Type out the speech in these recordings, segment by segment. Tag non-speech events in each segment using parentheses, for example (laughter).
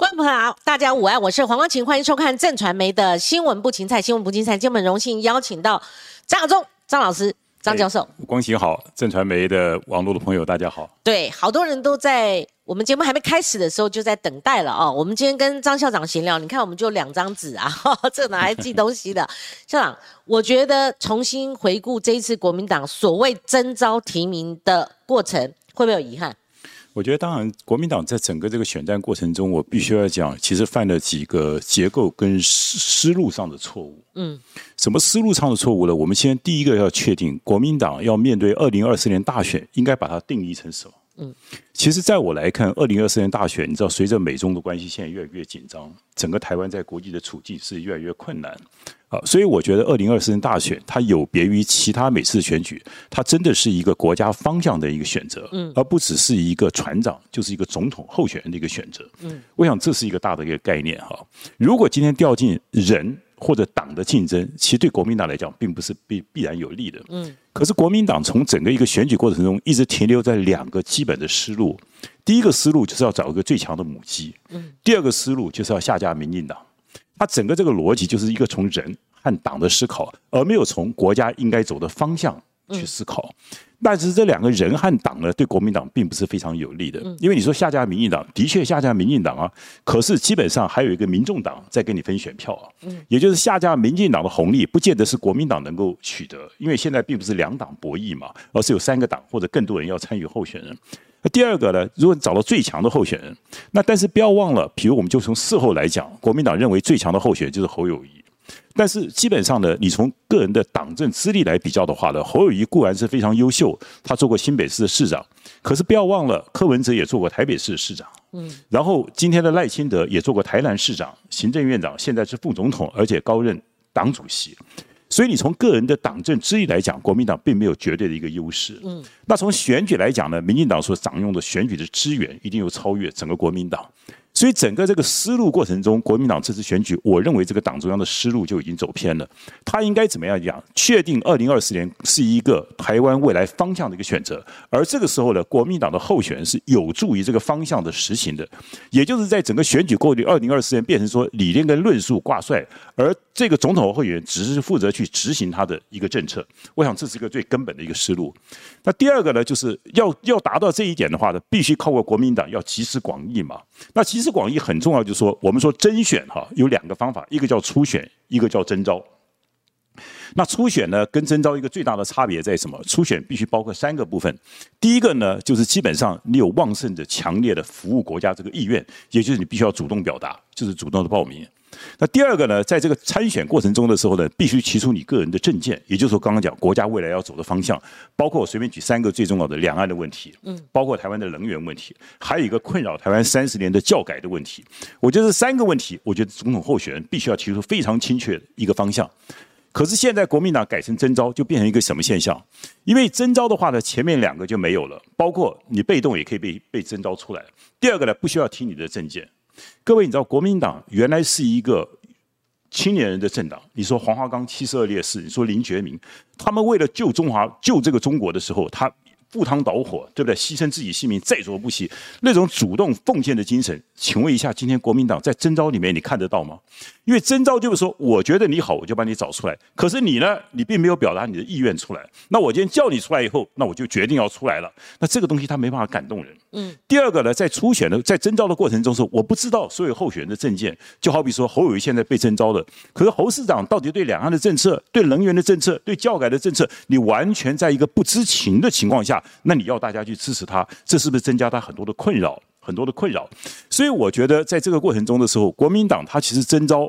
观众朋友好，大家午安，我是黄光琴，欢迎收看正传媒的新闻不芹菜，新闻不芹菜，今天我们荣幸邀请到张亚中张老师。张教授，光行好，正传媒的网络的朋友大家好。对，好多人都在我们节目还没开始的时候就在等待了哦。我们今天跟张校长闲聊，你看我们就两张纸啊，(laughs) 这哪来记东西的？(laughs) 校长，我觉得重新回顾这一次国民党所谓征召提名的过程，会不会有遗憾？我觉得，当然，国民党在整个这个选战过程中，我必须要讲，其实犯了几个结构跟思思路上的错误。嗯，什么思路上的错误呢？我们先第一个要确定，国民党要面对二零二四年大选，应该把它定义成什么？嗯，其实，在我来看，二零二四年大选，你知道，随着美中的关系现在越来越紧张，整个台湾在国际的处境是越来越困难。啊，所以我觉得二零二四年大选它有别于其他每次选举，它真的是一个国家方向的一个选择，嗯，而不只是一个船长，就是一个总统候选人的一个选择，嗯，我想这是一个大的一个概念哈。如果今天掉进人或者党的竞争，其实对国民党来讲并不是必必然有利的，嗯，可是国民党从整个一个选举过程中一直停留在两个基本的思路，第一个思路就是要找一个最强的母鸡，嗯，第二个思路就是要下架民进党。它整个这个逻辑就是一个从人和党的思考，而没有从国家应该走的方向去思考。但是这两个人和党呢，对国民党并不是非常有利的。因为你说下架民进党，的确下架民进党啊，可是基本上还有一个民众党在跟你分选票啊。也就是下架民进党的红利，不见得是国民党能够取得，因为现在并不是两党博弈嘛，而是有三个党或者更多人要参与候选人。那第二个呢？如果你找到最强的候选人，那但是不要忘了，比如我们就从事后来讲，国民党认为最强的候选人就是侯友谊。但是基本上呢，你从个人的党政资历来比较的话呢，侯友谊固然是非常优秀，他做过新北市的市长，可是不要忘了，柯文哲也做过台北市的市长。嗯。然后今天的赖清德也做过台南市长、行政院长，现在是副总统，而且高任党主席。所以你从个人的党政资历来讲，国民党并没有绝对的一个优势。嗯，那从选举来讲呢，民进党所掌用的选举的资源一定有超越整个国民党。所以整个这个思路过程中，国民党这次选举，我认为这个党中央的思路就已经走偏了。他应该怎么样讲？确定二零二四年是一个台湾未来方向的一个选择，而这个时候呢，国民党的候选人是有助于这个方向的实行的。也就是在整个选举过程，二零二四年变成说理念跟论述挂帅，而这个总统候选人只是负责去执行他的一个政策。我想这是一个最根本的一个思路。那第二个呢，就是要要达到这一点的话呢，必须靠过国民党要集思广益嘛。那其实广义很重要，就是说，我们说甄选哈有两个方法，一个叫初选，一个叫征招。那初选呢，跟征招一个最大的差别在什么？初选必须包括三个部分，第一个呢，就是基本上你有旺盛的、强烈的服务国家这个意愿，也就是你必须要主动表达，就是主动的报名。那第二个呢，在这个参选过程中的时候呢，必须提出你个人的政见，也就是说刚刚讲国家未来要走的方向，包括我随便举三个最重要的两岸的问题，嗯，包括台湾的能源问题，还有一个困扰台湾三十年的教改的问题。我觉得这三个问题，我觉得总统候选人必须要提出非常清确的一个方向。可是现在国民党改成征召，就变成一个什么现象？因为征召的话呢，前面两个就没有了，包括你被动也可以被被征召出来。第二个呢，不需要提你的政见。各位，你知道国民党原来是一个青年人的政党。你说黄华岗七十二烈士，你说林觉民，他们为了救中华、救这个中国的时候，他赴汤蹈火，对不对？牺牲自己性命，在所不惜，那种主动奉献的精神。请问一下，今天国民党在征召里面，你看得到吗？因为征召就是说，我觉得你好，我就把你找出来。可是你呢，你并没有表达你的意愿出来。那我今天叫你出来以后，那我就决定要出来了。那这个东西他没办法感动人。嗯。第二个呢，在初选的在征召的过程中是我不知道所有候选人的证件，就好比说侯友谊现在被征召的，可是侯市长到底对两岸的政策、对能源的政策、对教改的政策，你完全在一个不知情的情况下，那你要大家去支持他，这是不是增加他很多的困扰？很多的困扰，所以我觉得在这个过程中的时候，国民党他其实征召，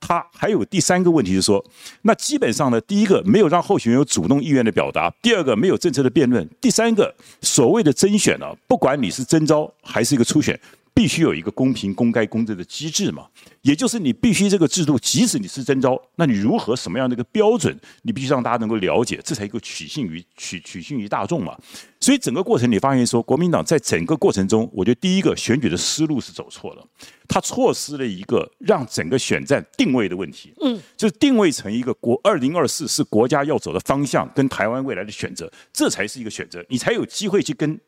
他还有第三个问题是说，那基本上呢，第一个没有让候选人有主动意愿的表达，第二个没有政策的辩论，第三个所谓的甄选呢，不管你是征召还是一个初选。必须有一个公平、公开、公正的机制嘛，也就是你必须这个制度，即使你是征招，那你如何什么样的一个标准，你必须让大家能够了解，这才一个取信于取取信于大众嘛。所以整个过程你发现说，国民党在整个过程中，我觉得第一个选举的思路是走错了，他错失了一个让整个选战定位的问题，嗯，就是定位成一个国二零二四是国家要走的方向，跟台湾未来的选择，这才是一个选择，你才有机会去跟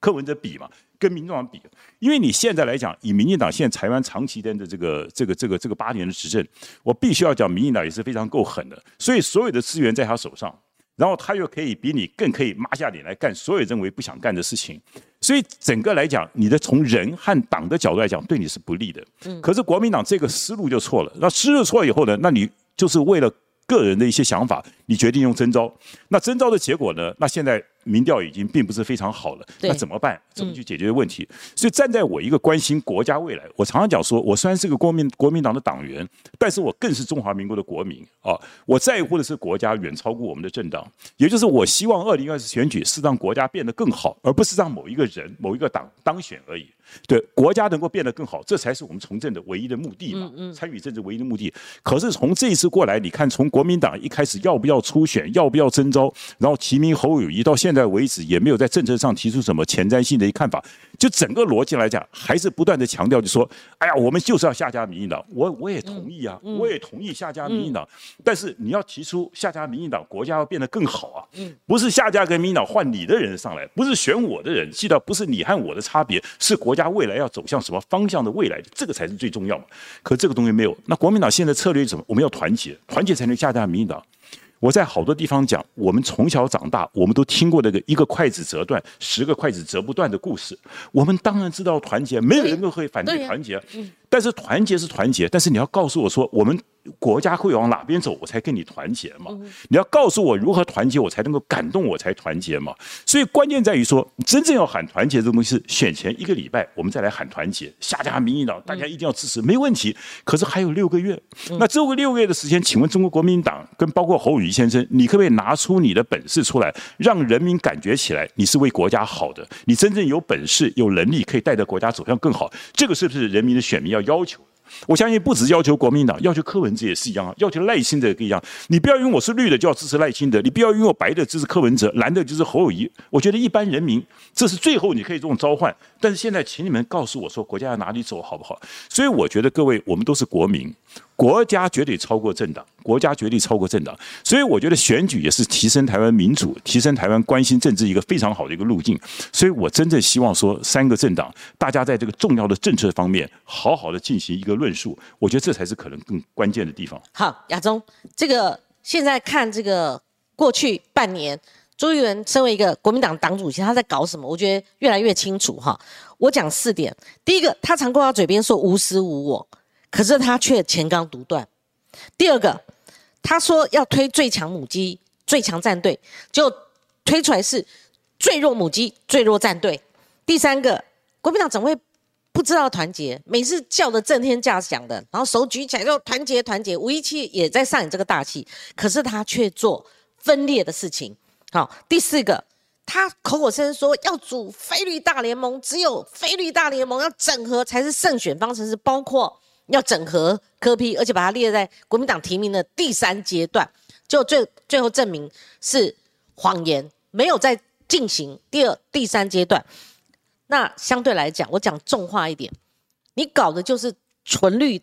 柯文哲比嘛。跟民进党比，因为你现在来讲，以民进党现在台湾长期的这个这个这个这个八年的执政，我必须要讲，民进党也是非常够狠的，所以所有的资源在他手上，然后他又可以比你更可以抹下脸来干所有认为不想干的事情，所以整个来讲，你的从人和党的角度来讲，对你是不利的。嗯，可是国民党这个思路就错了，那思路错了以后呢，那你就是为了个人的一些想法，你决定用征召，那征召的结果呢，那现在。民调已经并不是非常好了，那怎么办？怎么去解决问题？所以站在我一个关心国家未来，我常常讲说，我虽然是个国民国民党的党员，但是我更是中华民国的国民啊！我在乎的是国家远超过我们的政党，也就是我希望二零二四选举是让国家变得更好，而不是让某一个人、某一个党当选而已。对国家能够变得更好，这才是我们从政的唯一的目的嘛？参与政治唯一的目的。可是从这一次过来，你看，从国民党一开始要不要初选，要不要征召，然后提名侯友谊，到现在为止也没有在政策上提出什么前瞻性的一看法。就整个逻辑来讲，还是不断的强调，就说，哎呀，我们就是要下架民进党。我我也同意啊，我也同意下架民进党。但是你要提出下架民进党，国家要变得更好啊。不是下架跟民进党换你的人上来，不是选我的人，记得不是你和我的差别，是国家未来要走向什么方向的未来，这个才是最重要嘛。可这个东西没有，那国民党现在策略是什么？我们要团结，团结才能下架民进党。我在好多地方讲，我们从小长大，我们都听过那个一个筷子折断，十个筷子折不断的故事。我们当然知道团结，没有人都会反对团结。但是团结是团结，但是你要告诉我说我们。国家会往哪边走，我才跟你团结嘛？你要告诉我如何团结，我才能够感动，我才团结嘛。所以关键在于说，真正要喊团结这东西，是选前一个礼拜，我们再来喊团结，下家民进党，大家一定要支持，没问题。可是还有六个月，那这个六个月的时间，请问中国国民党跟包括侯友谊先生，你可不可以拿出你的本事出来，让人民感觉起来你是为国家好的？你真正有本事、有能力，可以带着国家走向更好，这个是不是人民的选民要要求？我相信不止要求国民党，要求柯文哲也是一样啊，要求赖清德也一样。你不要因为我是绿的就要支持赖清德，你不要因为我白的支持柯文哲，蓝的就是侯友谊。我觉得一般人民这是最后你可以这种召唤，但是现在请你们告诉我说国家要哪里走好不好？所以我觉得各位我们都是国民。国家绝对超过政党，国家绝对超过政党，所以我觉得选举也是提升台湾民主、提升台湾关心政治一个非常好的一个路径。所以我真正希望说，三个政党大家在这个重要的政策方面，好好的进行一个论述，我觉得这才是可能更关键的地方。好，亚中，这个现在看这个过去半年，朱立伦身为一个国民党党主席，他在搞什么？我觉得越来越清楚哈。我讲四点，第一个，他常挂在嘴边说无私无我。可是他却前刚独断。第二个，他说要推最强母鸡、最强战队，就推出来是最弱母鸡、最弱战队。第三个，国民党怎么会不知道团结？每次叫的震天价响的，然后手举起来就团结团结。吴一期也在上演这个大戏，可是他却做分裂的事情。好，第四个，他口口声声说要组非绿大联盟，只有非绿大联盟要整合才是胜选方程式，包括。要整合科批，而且把它列在国民党提名的第三阶段，就最最后证明是谎言，没有在进行第二、第三阶段。那相对来讲，我讲重话一点，你搞的就是纯绿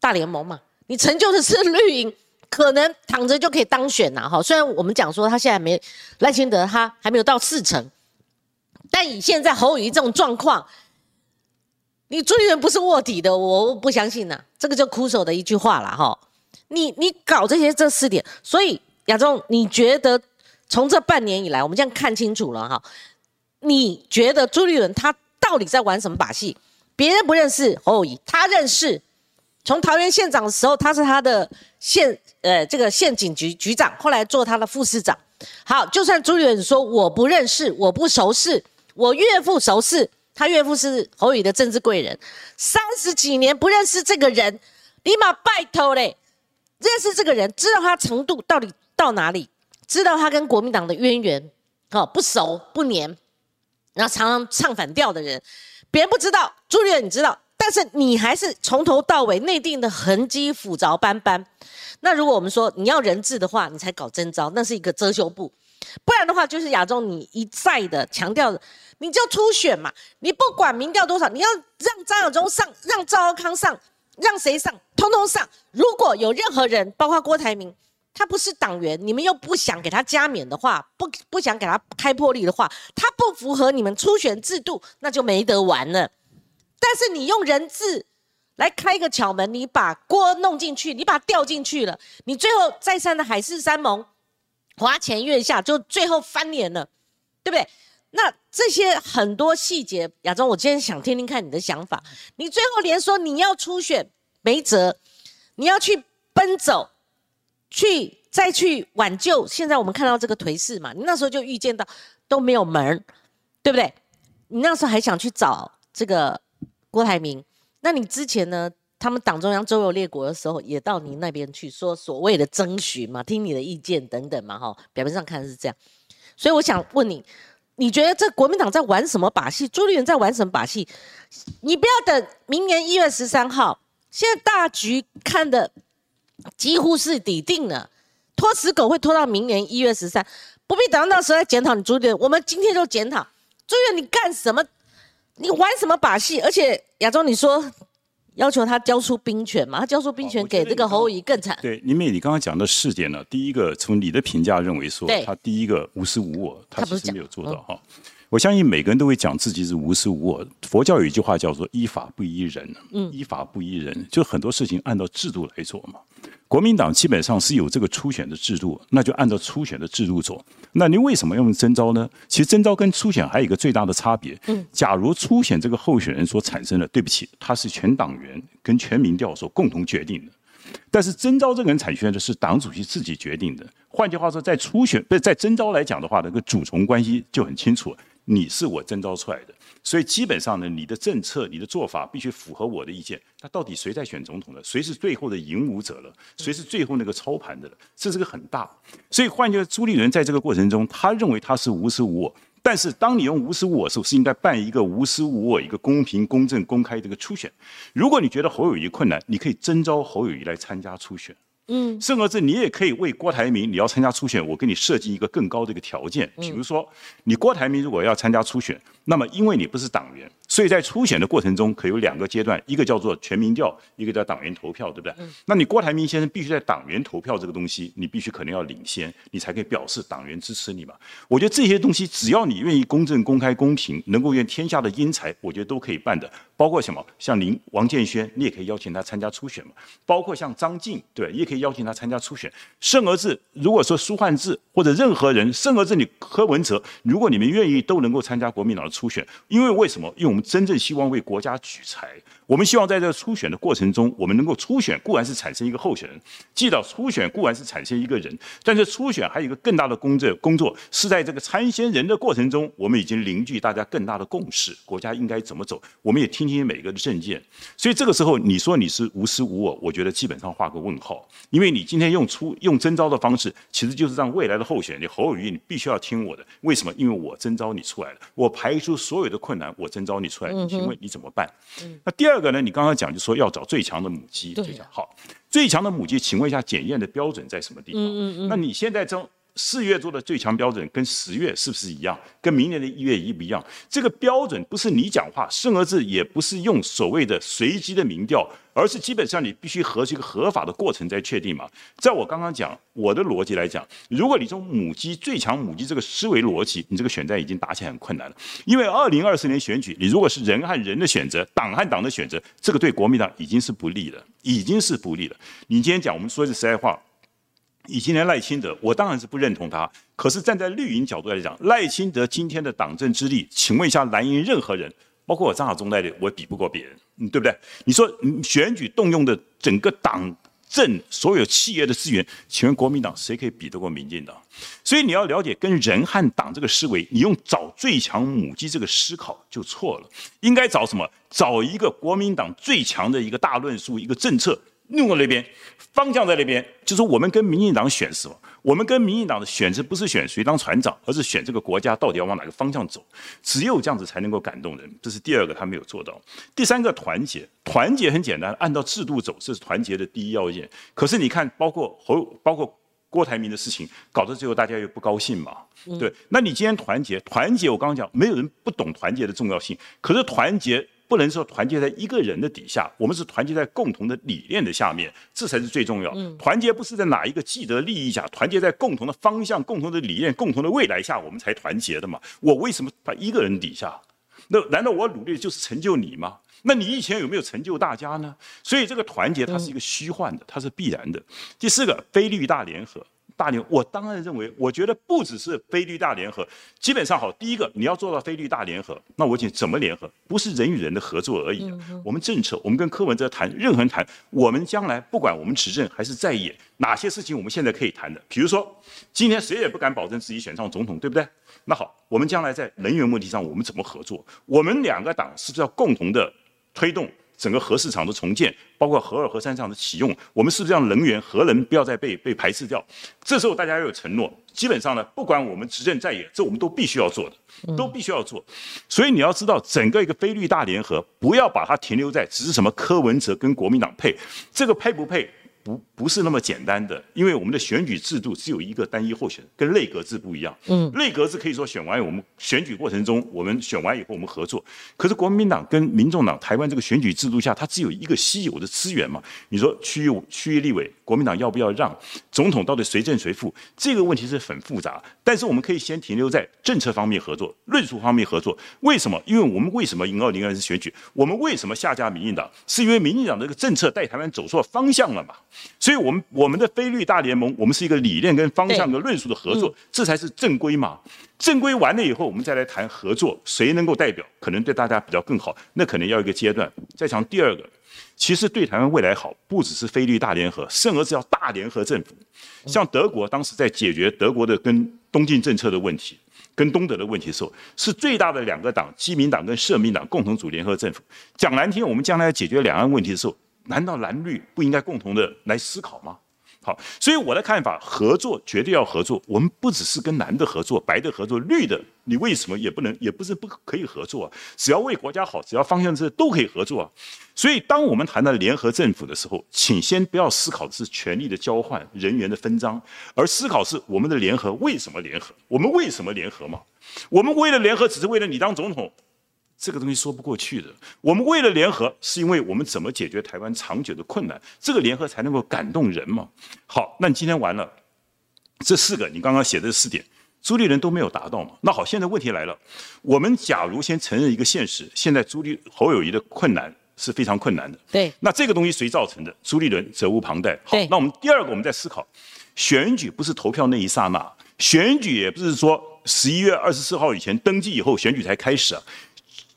大联盟嘛，你成就的是绿营，可能躺着就可以当选呐。哈，虽然我们讲说他现在没赖清德，他还没有到四成，但以现在侯友谊这种状况。你朱立伦不是卧底的，我不相信呐。这个就哭手的一句话了哈。你你搞这些这四点，所以亚中，你觉得从这半年以来，我们这样看清楚了哈。你觉得朱立伦他到底在玩什么把戏？别人不认识侯友谊，他认识。从桃园县长的时候，他是他的县呃这个县警局局长，后来做他的副市长。好，就算朱立伦说我不认识，我不熟识，我岳父熟识。他岳父是侯宇的政治贵人，三十几年不认识这个人，立马拜托嘞！认识这个人，知道他程度到底到哪里，知道他跟国民党的渊源，哦，不熟不黏，然后常常唱反调的人，别人不知道，朱立伦你知道，但是你还是从头到尾内定的痕迹复杂斑斑。那如果我们说你要人质的话，你才搞征召，那是一个遮羞布。不然的话，就是亚洲你一再的强调，你就初选嘛，你不管民调多少，你要让张亚忠上，让赵康上，让谁上，通通上。如果有任何人，包括郭台铭，他不是党员，你们又不想给他加冕的话，不不想给他开破例的话，他不符合你们初选制度，那就没得玩了。但是你用人质来开个巧门，你把锅弄进去，你把它掉进去了，你最后再三的海誓山盟，花前月下，就最后翻脸了，对不对？那这些很多细节，亚中，我今天想听听看你的想法。你最后连说你要初选没辙，你要去奔走。去再去挽救，现在我们看到这个颓势嘛？你那时候就预见到都没有门对不对？你那时候还想去找这个郭台铭，那你之前呢？他们党中央周游列国的时候，也到你那边去说所谓的征询嘛，听你的意见等等嘛，哈，表面上看是这样。所以我想问你，你觉得这国民党在玩什么把戏？朱立伦在玩什么把戏？你不要等明年一月十三号，现在大局看的。几乎是底定了，拖死狗会拖到明年一月十三，不必等到那时候来检讨你朱立伦。我们今天就检讨朱立伦，你干什么？你玩什么把戏？而且亚洲，你说要求他交出兵权嘛？他交出兵权给这个侯友谊更惨。对，林妹，你刚刚讲的事件呢？第一个，从你的评价认为说，他第一个无私无我，他其实没有做到哈。我相信每个人都会讲自己是无私无我。佛教有一句话叫做“依法不依人”，嗯，依法不依人，就很多事情按照制度来做嘛。国民党基本上是有这个初选的制度，那就按照初选的制度做。那您为什么要用征召呢？其实征召跟初选还有一个最大的差别。嗯，假如初选这个候选人所产生的，对不起，他是全党员跟全民调所共同决定的。但是征召这个人产权的是党主席自己决定的。换句话说，在初选不是在征召来讲的话，那个主从关系就很清楚。你是我征召出来的，所以基本上呢，你的政策、你的做法必须符合我的意见。那到底谁在选总统的？谁是最后的赢武者了？谁是最后那个操盘的了？这是个很大。所以换句话说，朱立伦在这个过程中，他认为他是无私无我。但是当你用无私无我的时候，是应该办一个无私无我、一个公平、公正、公开的一个初选。如果你觉得侯友谊困难，你可以征召侯友谊来参加初选。嗯，甚至你也可以为郭台铭，你要参加初选，我给你设计一个更高的一个条件，比如说，你郭台铭如果要参加初选。那么，因为你不是党员，所以在初选的过程中可有两个阶段，一个叫做全民调，一个叫党员投票，对不对？那你郭台铭先生必须在党员投票这个东西，你必须可能要领先，你才可以表示党员支持你嘛。我觉得这些东西，只要你愿意公正、公开、公平，能够愿天下的英才，我觉得都可以办的。包括什么？像您王建轩，你也可以邀请他参加初选嘛。包括像张晋，对，也可以邀请他参加初选。甚而至，如果说苏焕智或者任何人，甚而至你柯文哲，如果你们愿意，都能够参加国民党的。初选，因为为什么？因为我们真正希望为国家举才。我们希望在这个初选的过程中，我们能够初选固然是产生一个候选人，记到初选固然是产生一个人，但是初选还有一个更大的工作工作是在这个参选人的过程中，我们已经凝聚大家更大的共识，国家应该怎么走，我们也听听每个的政见。所以这个时候你说你是无私无我，我觉得基本上画个问号，因为你今天用出用征召的方式，其实就是让未来的候选人侯友谊你必须要听我的。为什么？因为我征召你出来了，我排除所有的困难，我征召你出来，请问你怎么办？那第二。第二个呢，你刚刚讲就说要找最强的母鸡，最强好，最强的母鸡，请问一下检验的标准在什么地方？嗯嗯嗯。那你现在中四月做的最强标准跟十月是不是一样？跟明年的一月一不一样？这个标准不是你讲话，甚至也不是用所谓的随机的民调。而是基本上你必须合这个合法的过程再确定嘛。在我刚刚讲我的逻辑来讲，如果你从母鸡最强母鸡这个思维逻辑，你这个选战已经打起来很困难了。因为二零二四年选举，你如果是人和人的选择，党和党的选择，这个对国民党已经是不利了，已经是不利了。你今天讲，我们说句实在话，以今天赖清德，我当然是不认同他。可是站在绿营角度来讲，赖清德今天的党政之力，请问一下蓝营任何人，包括我张亚中在内，我比不过别人。嗯，对不对？你说选举动用的整个党政所有企业的资源，请问国民党谁可以比得过民进党？所以你要了解跟人和党这个思维，你用找最强母鸡这个思考就错了。应该找什么？找一个国民党最强的一个大论述，一个政策。用在那边，方向在那边，就是我们跟民进党选什么？我们跟民进党的选择不是选谁当船长，而是选这个国家到底要往哪个方向走。只有这样子才能够感动人。这是第二个，他没有做到。第三个，团结，团结很简单，按照制度走，这是团结的第一要件。可是你看，包括侯，包括郭台铭的事情，搞到最后大家又不高兴嘛？对。那你今天团结，团结，我刚刚讲，没有人不懂团结的重要性。可是团结。不能说团结在一个人的底下，我们是团结在共同的理念的下面，这才是最重要。团结不是在哪一个既得利益下，团结在共同的方向、共同的理念、共同的未来下，我们才团结的嘛。我为什么把一个人底下？那难道我努力就是成就你吗？那你以前有没有成就大家呢？所以这个团结它是一个虚幻的，它是必然的。第四个，非绿大联合。大联，我当然认为，我觉得不只是非绿大联合，基本上好。第一个，你要做到非绿大联合，那我讲怎么联合？不是人与人的合作而已。我们政策，我们跟柯文哲谈，任何人谈，我们将来不管我们执政还是在野，哪些事情我们现在可以谈的？比如说，今天谁也不敢保证自己选上总统，对不对？那好，我们将来在能源问题上，我们怎么合作？我们两个党是不是要共同的推动？整个核市场的重建，包括核二、核三厂的启用，我们是不是让能源、核能不要再被被排斥掉？这时候大家要有承诺。基本上呢，不管我们执政在野，这我们都必须要做的，都必须要做。所以你要知道，整个一个非绿大联合，不要把它停留在只是什么柯文哲跟国民党配，这个配不配？不不是那么简单的，因为我们的选举制度只有一个单一候选人，跟内阁制不一样。嗯，内阁制可以说选完，我们选举过程中，我们选完以后我们合作。可是国民党跟民众党台湾这个选举制度下，它只有一个稀有的资源嘛？你说区域区域立委，国民党要不要让？总统到底谁正谁负？这个问题是很复杂。但是我们可以先停留在政策方面合作，论述方面合作。为什么？因为我们为什么赢二零二四选举？我们为什么下架民进党？是因为民进党这个政策带台湾走错方向了嘛？所以，我们我们的菲律大联盟，我们是一个理念跟方向的论述的合作，这才是正规嘛。正规完了以后，我们再来谈合作，谁能够代表，可能对大家比较更好，那可能要一个阶段。再讲第二个，其实对台湾未来好，不只是菲律大联合，甚而是要大联合政府。像德国当时在解决德国的跟东进政策的问题，跟东德的问题的时候，是最大的两个党，基民党跟社民党共同组联合政府。讲难听，我们将来解决两岸问题的时候。难道蓝绿不应该共同的来思考吗？好，所以我的看法，合作绝对要合作。我们不只是跟蓝的合作，白的合作，绿的你为什么也不能，也不是不可以合作啊？只要为国家好，只要方向是都可以合作啊。所以，当我们谈到联合政府的时候，请先不要思考的是权力的交换、人员的分赃，而思考是我们的联合为什么联合？我们为什么联合嘛？我们为了联合，只是为了你当总统。这个东西说不过去的。我们为了联合，是因为我们怎么解决台湾长久的困难，这个联合才能够感动人嘛。好，那你今天完了，这四个你刚刚写的四点，朱立伦都没有达到嘛？那好，现在问题来了，我们假如先承认一个现实，现在朱立侯友谊的困难是非常困难的。对。那这个东西谁造成的？朱立伦责无旁贷。好，那我们第二个我们在思考，选举不是投票那一刹那，选举也不是说十一月二十四号以前登记以后选举才开始啊。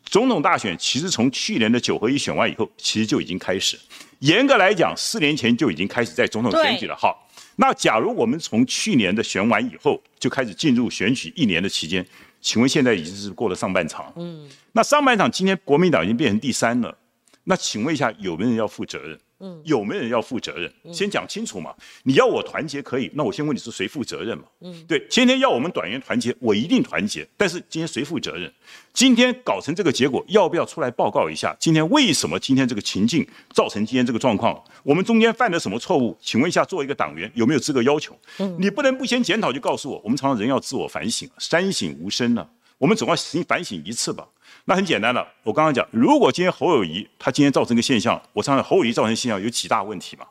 总统大选其实从去年的九合一选完以后，其实就已经开始。严格来讲，四年前就已经开始在总统选举了。好，那假如我们从去年的选完以后就开始进入选举一年的期间，请问现在已经是过了上半场。嗯，那上半场今天国民党已经变成第三了。那请问一下，有没有人要负责任？嗯，有没有人要负责任？先讲清楚嘛。你要我团结可以，那我先问你是谁负责任嘛？嗯，对，今天要我们短员团结，我一定团结。但是今天谁负责任？今天搞成这个结果，要不要出来报告一下？今天为什么今天这个情境造成今天这个状况？我们中间犯了什么错误？请问一下，作为一个党员，有没有资格要求？嗯，你不能不先检讨就告诉我。我们常常人要自我反省，三省吾身呢，我们总要先反省一次吧。那很简单了，我刚刚讲，如果今天侯友谊他今天造成一个现象，我常常侯友谊造成现象有几大问题嘛。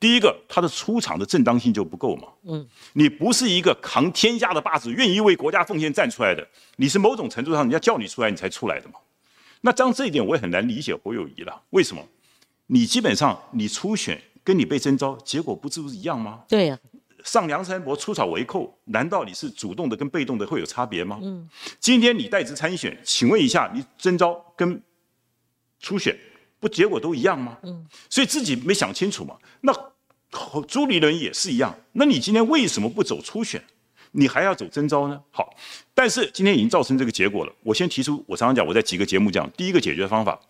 第一个，他的出场的正当性就不够嘛。嗯。你不是一个扛天下的霸主，愿意为国家奉献站出来的，你是某种程度上人家叫你出来你才出来的嘛。那这样这一点我也很难理解侯友谊了。为什么？你基本上你初选跟你被征召结果不是一样吗？对呀。上梁山伯出草为寇，难道你是主动的跟被动的会有差别吗？嗯，今天你代职参选，请问一下，你征召跟初选不结果都一样吗？嗯，所以自己没想清楚嘛。那朱立伦也是一样，那你今天为什么不走初选，你还要走征召呢？好，但是今天已经造成这个结果了。我先提出，我常常讲，我在几个节目讲，第一个解决方法，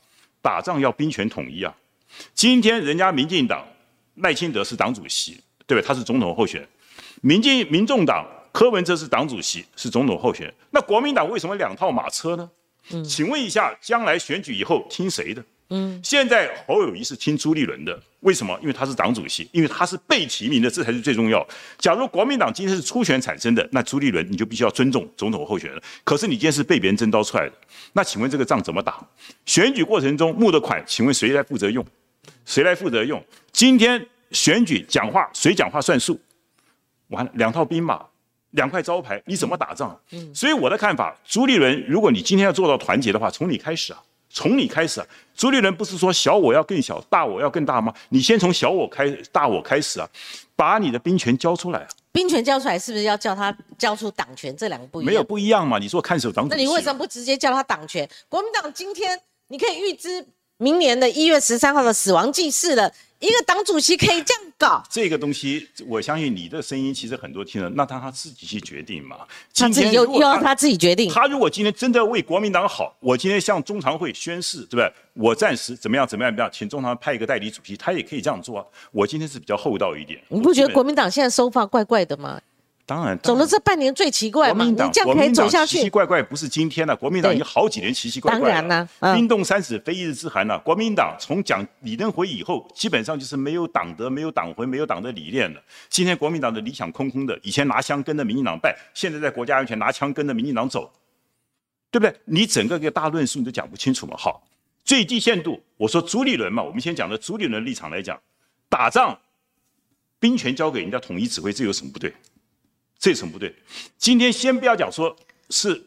打仗要兵权统一啊。今天人家民进党赖清德是党主席。对吧？他是总统候选人，民进民众党柯文哲是党主席，是总统候选人。那国民党为什么两套马车呢？嗯请问一下，将来选举以后听谁的？嗯，现在侯友谊是听朱立伦的，为什么？因为他是党主席，因为他是被提名的，这才是最重要。假如国民党今天是初选产生的，那朱立伦你就必须要尊重总统候选人。可是你今天是被别人征召出来的，那请问这个仗怎么打？选举过程中募的款，请问谁来负责用？谁来负责用？今天选举讲话谁讲话算数？完了，两套兵马，两块招牌，你怎么打仗？嗯，所以我的看法，朱立伦，如果你今天要做到团结的话，从你开始啊。从你开始啊，朱立伦不是说小我要更小，大我要更大吗？你先从小我开，大我开始啊，把你的兵权交出来啊。兵权交出来是不是要叫他交出党权？这两个不一样。没有不一样嘛？你说看守党，那你为什么不直接叫他党权？国民党今天你可以预知明年的一月十三号的死亡祭祀了。一个党主席可以这样搞，这个东西我相信你的声音其实很多听了，那他他自己去决定嘛。他自己又又要他自己决定。他如果今天真的为国民党好，我今天向中常会宣誓，对不对？我暂时怎么样怎么样怎么样，请中常派一个代理主席，他也可以这样做啊。我今天是比较厚道一点。你不觉得国民党现在收发怪怪的吗？当然，走了这半年最奇怪嘛，你这样可以走下去。奇奇怪怪不是今天了，国民党已经好几年奇奇怪怪。当然了，冰冻三尺非一日之寒了。国民党从讲李登辉以后，基本上就是没有党德、没有党魂、没有党的理念了。今天国民党的理想空空的，以前拿枪跟着民进党败，现在在国家安全拿枪跟着民进党走，对不对？你整个个大论述你都讲不清楚嘛。好，最低限度，我说朱立伦嘛，我们先讲的朱立伦立场来讲，打仗兵权交给人家统一指挥，这有什么不对？这层不对？今天先不要讲说是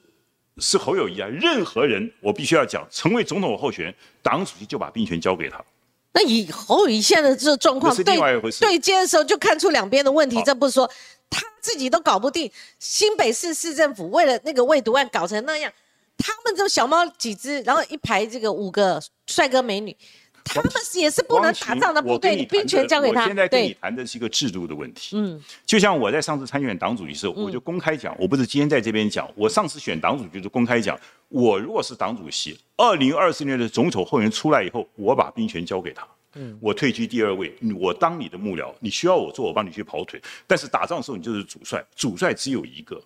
是侯友谊啊，任何人我必须要讲，成为总统候选人，党主席就把兵权交给他。那以侯友谊现在的这个状况，对对接的时候就看出两边的问题。这不是说他自己都搞不定，新北市市政府为了那个未读案搞成那样，他们这小猫几只，然后一排这个五个帅哥美女。他们也是不能打仗的部队，你兵权交给他。我现在跟你谈的是一个制度的问题。嗯，就像我在上次参选党主席时候，我就公开讲，我不是今天在这边讲，我上次选党主席就是公开讲，我如果是党主席，二零二四年的总统候选人出来以后，我把兵权交给他。嗯，我退居第二位，我当你的幕僚，你需要我做，我帮你去跑腿。但是打仗的时候，你就是主帅，主帅只有一个。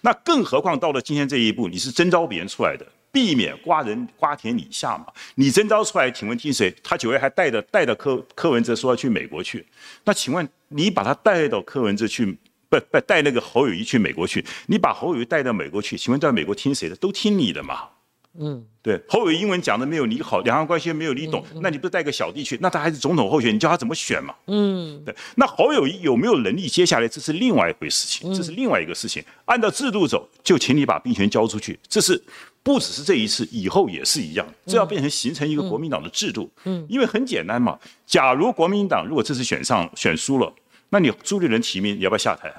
那更何况到了今天这一步，你是征召别人出来的。避免瓜人瓜田李下嘛？你征召出来，请问听谁？他九月还带着带着柯柯文哲说要去美国去，那请问你把他带到柯文哲去，不不带那个侯友谊去美国去？你把侯友谊带到美国去，请问在美国听谁的？都听你的嘛？嗯，对，侯友谊英文讲的没有你好，两岸关系没有你懂，那你不带个小弟去？那他还是总统候选，你叫他怎么选嘛？嗯，对，那侯友谊有没有能力？接下来这是另外一回事情，这是另外一个事情。按照制度走，就请你把兵权交出去，这是。不只是这一次，以后也是一样，这要变成形成一个国民党的制度。嗯，因为很简单嘛，假如国民党如果这次选上选输了，那你朱立伦提名，你要不要下台？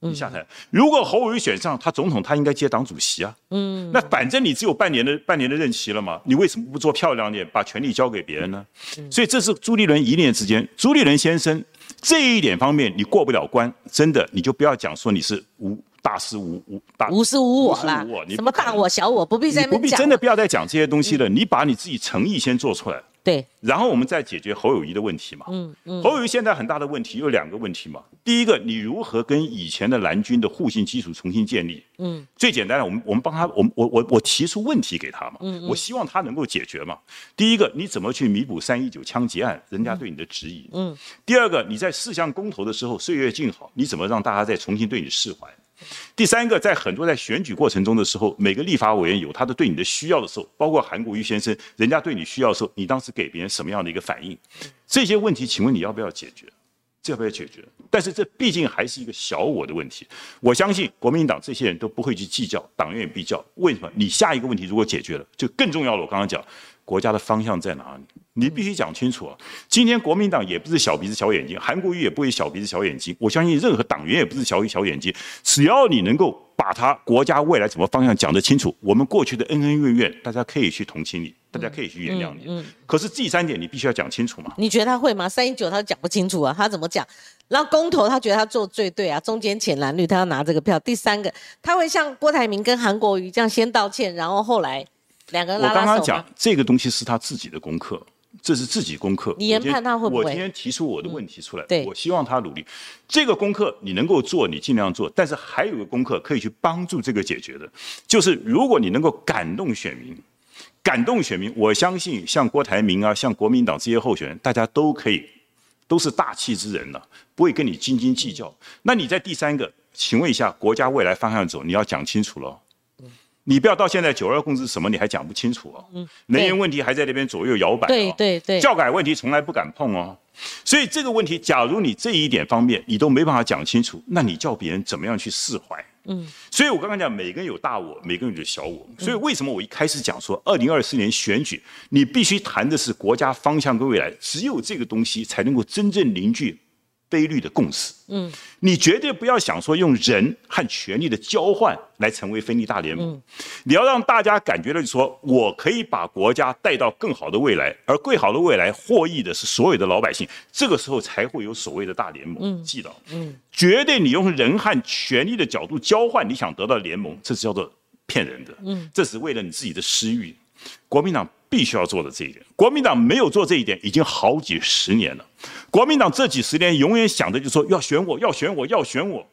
你下台。如果侯友宜选上，他总统他应该接党主席啊。嗯，那反正你只有半年的半年的任期了嘛，你为什么不做漂亮点，把权力交给别人呢？所以这是朱立伦一念之间。朱立伦先生这一点方面你过不了关，真的你就不要讲说你是无。大师无无大无师无我啦，什么大我小我不必再不必真的不要再讲这些东西了。你把你自己诚意先做出来，对，然后我们再解决侯友谊的问题嘛。嗯嗯，侯友谊现在很大的问题有两个问题嘛。第一个，你如何跟以前的蓝军的互信基础重新建立？嗯，最简单的，我们我们帮他，我我我我提出问题给他嘛。嗯嗯，我希望他能够解决嘛。第一个，你怎么去弥补三一九枪击案人家对你的质疑？嗯。第二个，你在四项公投的时候岁月静好，你怎么让大家再重新对你释怀？第三个，在很多在选举过程中的时候，每个立法委员有他的对你的需要的时候，包括韩国瑜先生，人家对你需要的时候，你当时给别人什么样的一个反应？这些问题，请问你要不要解决？这要不要解决？但是这毕竟还是一个小我的问题。我相信国民党这些人都不会去计较，党员也必较。为什么？你下一个问题如果解决了，就更重要了。我刚刚讲。国家的方向在哪里？你必须讲清楚啊！今天国民党也不是小鼻子小眼睛，韩国瑜也不会小鼻子小眼睛。我相信任何党员也不是小小眼睛。只要你能够把他国家未来什么方向讲得清楚，我们过去的恩恩怨怨，大家可以去同情你，大家可以去原谅你。嗯。可是第三点，你必须要讲清楚嘛？你觉得他会吗？三一九他讲不清楚啊，他怎么讲？然后公投他觉得他做最对啊，中间浅蓝绿他要拿这个票。第三个，他会像郭台铭跟韩国瑜这样先道歉，然后后来。两个人我刚刚讲这个东西是他自己的功课，这是自己功课。你研判他会不会？我今天提出我的问题出来，我希望他努力。这个功课你能够做，你尽量做。但是还有个功课可以去帮助这个解决的，就是如果你能够感动选民，感动选民。我相信像郭台铭啊，像国民党这些候选人，大家都可以，都是大气之人了，不会跟你斤斤计较。那你在第三个，请问一下，国家未来方向走，你要讲清楚了。你不要到现在九二共识什么你还讲不清楚哦，能源问题还在那边左右摇摆，对对对，教改问题从来不敢碰哦，所以这个问题，假如你这一点方面你都没办法讲清楚，那你叫别人怎么样去释怀？嗯，所以我刚刚讲，每个人有大我，每个人有小我，所以为什么我一开始讲说，二零二四年选举，你必须谈的是国家方向跟未来，只有这个东西才能够真正凝聚。悲律的共识，嗯，你绝对不要想说用人和权力的交换来成为分立大联盟，你要让大家感觉到说，我可以把国家带到更好的未来，而更好的未来获益的是所有的老百姓，这个时候才会有所谓的大联盟。嗯，记得，嗯，绝对你用人和权力的角度交换，你想得到联盟，这是叫做骗人的，嗯，这是为了你自己的私欲。国民党。必须要做的这一点，国民党没有做这一点，已经好几十年了。国民党这几十年永远想的就是说要选我，要选我，要选我。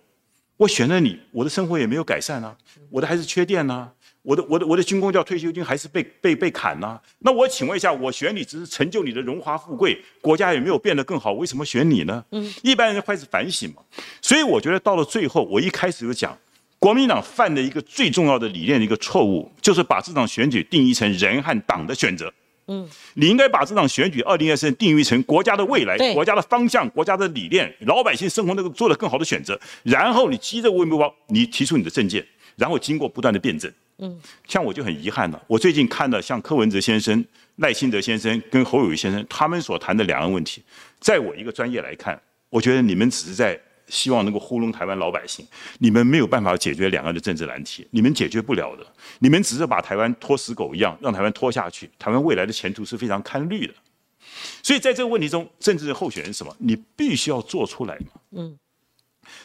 我选了你，我的生活也没有改善啊，我的还是缺电呢，我的我的我的军工教退休金还是被被被砍呢。那我请问一下，我选你只是成就你的荣华富贵，国家也没有变得更好，为什么选你呢？嗯，一般人开始反省嘛。所以我觉得到了最后，我一开始就讲。国民党犯的一个最重要的理念的一个错误，就是把这场选举定义成人和党的选择。嗯，你应该把这场选举二零二四定义成国家的未来、国家的方向、国家的理念、老百姓生活能够做的更好的选择。然后你积着微目标，你提出你的政见，然后经过不断的辩证。嗯，像我就很遗憾了，我最近看了像柯文哲先生、赖清德先生跟侯友谊先生他们所谈的两岸问题，在我一个专业来看，我觉得你们只是在。希望能够糊弄台湾老百姓，你们没有办法解决两岸的政治难题，你们解决不了的，你们只是把台湾拖死狗一样，让台湾拖下去，台湾未来的前途是非常堪虑的。所以在这个问题中，政治候选人什么，你必须要做出来嘛。嗯，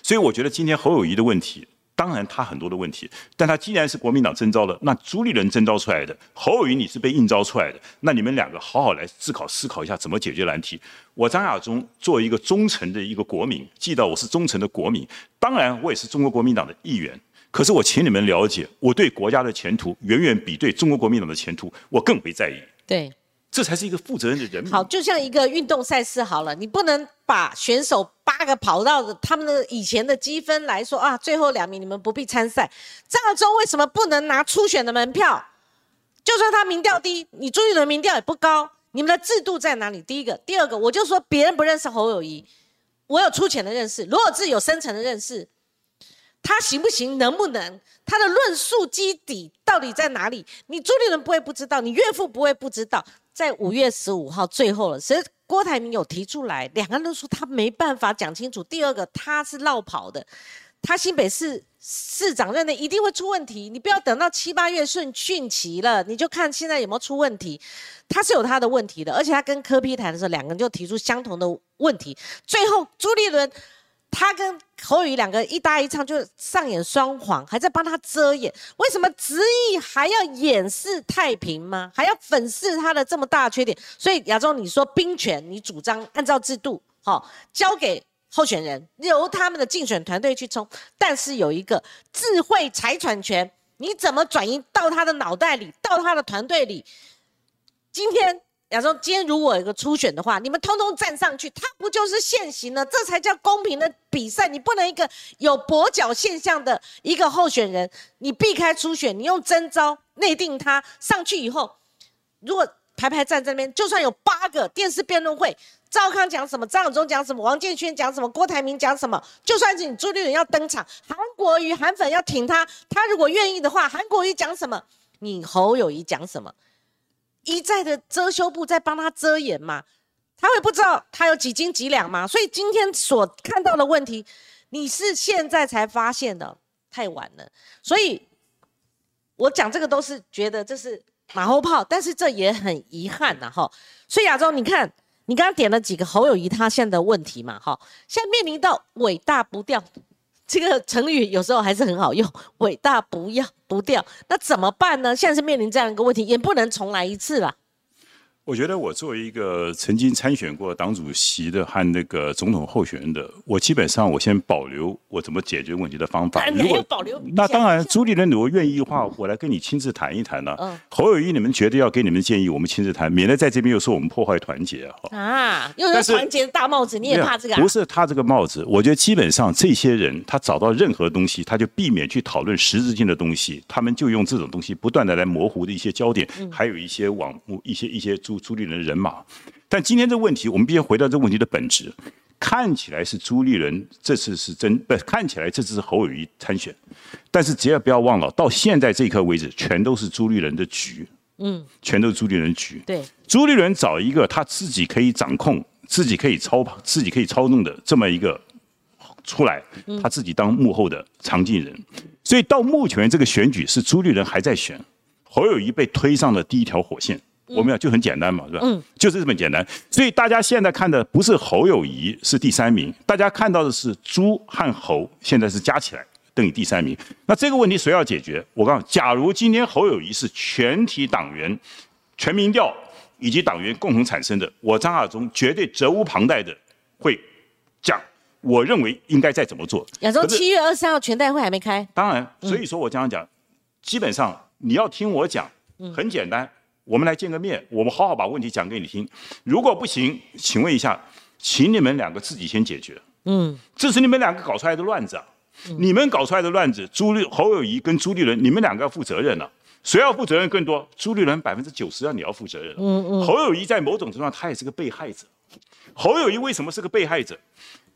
所以我觉得今天侯友谊的问题。当然，他很多的问题，但他既然是国民党征召的，那朱立伦征召出来的，侯友谊你是被应召出来的，那你们两个好好来思考思考一下怎么解决难题。我张亚中作为一个忠诚的一个国民，记得我是忠诚的国民，当然我也是中国国民党的一员，可是我请你们了解，我对国家的前途远远比对中国国民党的前途我更为在意。对。这才是一个负责任的人。好，就像一个运动赛事好了，你不能把选手八个跑到的他们的以前的积分来说啊，最后两名你们不必参赛。张亚中为什么不能拿初选的门票？就算他民调低，你朱立伦民调也不高，你们的制度在哪里？第一个，第二个，我就说别人不认识侯友谊，我有粗浅的认识，罗尔智有深层的认识。他行不行？能不能？他的论述基底到底在哪里？你朱立伦不会不知道，你岳父不会不知道。在五月十五号最后了，所以郭台铭有提出来，两个人都说他没办法讲清楚。第二个，他是绕跑的，他新北市市长任内一定会出问题。你不要等到七八月顺汛期了，你就看现在有没有出问题。他是有他的问题的，而且他跟柯批谈的时候，两个人就提出相同的问题。最后朱立伦。他跟侯宇两个一搭一唱，就上演双簧，还在帮他遮掩。为什么执意还要掩饰太平吗？还要粉饰他的这么大的缺点？所以亚洲，你说兵权，你主张按照制度，好交给候选人，由他们的竞选团队去冲。但是有一个智慧财产权，你怎么转移到他的脑袋里，到他的团队里？今天。亚洲，今天如果有个初选的话，你们通通站上去，他不就是现行了？这才叫公平的比赛。你不能一个有跛脚现象的一个候选人，你避开初选，你用征招内定他上去以后，如果排排站在那边，就算有八个电视辩论会，赵康讲什么，张永忠讲什么，王建轩讲什么，郭台铭讲什么，就算是你朱立伦要登场，韩国瑜、韩粉要挺他，他如果愿意的话，韩国瑜讲什么，你侯友谊讲什么？一再的遮羞布在帮他遮掩嘛，他会不知道他有几斤几两吗？所以今天所看到的问题，你是现在才发现的，太晚了。所以我讲这个都是觉得这是马后炮，但是这也很遗憾呐，哈。所以亚洲，你看你刚刚点了几个侯友谊他现在的问题嘛，哈，现在面临到伟大不掉。这个成语有时候还是很好用，伟大不要不掉，那怎么办呢？现在是面临这样一个问题，也不能重来一次了。我觉得我作为一个曾经参选过党主席的和那个总统候选人的，我基本上我先保留我怎么解决问题的方法。如果保留，那当然，朱立伦如果愿意的话，我来跟你亲自谈一谈呢。嗯。侯友谊，你们觉得要给你们建议，我们亲自谈，免得在这边又说我们破坏团结啊。啊，又是团结的大帽子，你也怕这个？不是他这个帽子，我觉得基本上这些人他找到任何东西，他就避免去讨论实质性的东西，他们就用这种东西不断的来模糊的一些焦点，还有一些网一些一些朱朱立伦的人马。但今天这个问题，我们必须回到这个问题的本质。看起来是朱立伦这次是真，不看起来这次是侯友谊参选，但是只要不要忘了，到现在这一刻为止，全都是朱立伦的局，嗯，全都是朱立伦局。对，朱立伦找一个他自己可以掌控、自己可以操、自己可以操纵的这么一个出来，他自己当幕后的常进人。所以到目前这个选举是朱立伦还在选，侯友谊被推上了第一条火线。我们要就很简单嘛，是吧？嗯，就是这么简单。所以大家现在看的不是侯友谊是第三名，大家看到的是朱和侯现在是加起来等于第三名。那这个问题谁要解决？我告诉你，假如今天侯友谊是全体党员、全民调以及党员共同产生的，我张亚中绝对责无旁贷的会讲，我认为应该再怎么做。亚洲七月二十三号全代会还没开，当然，所以说我这样讲，基本上你要听我讲，很简单。我们来见个面，我们好好把问题讲给你听。如果不行，请问一下，请你们两个自己先解决。嗯，这是你们两个搞出来的乱子啊！你们搞出来的乱子，朱立侯友谊跟朱立伦，你们两个要负责任了。谁要负责任更多？朱立伦百分之九十要你要负责任。嗯嗯。侯友谊在某种程度上，他也是个被害者。侯友谊为什么是个被害者？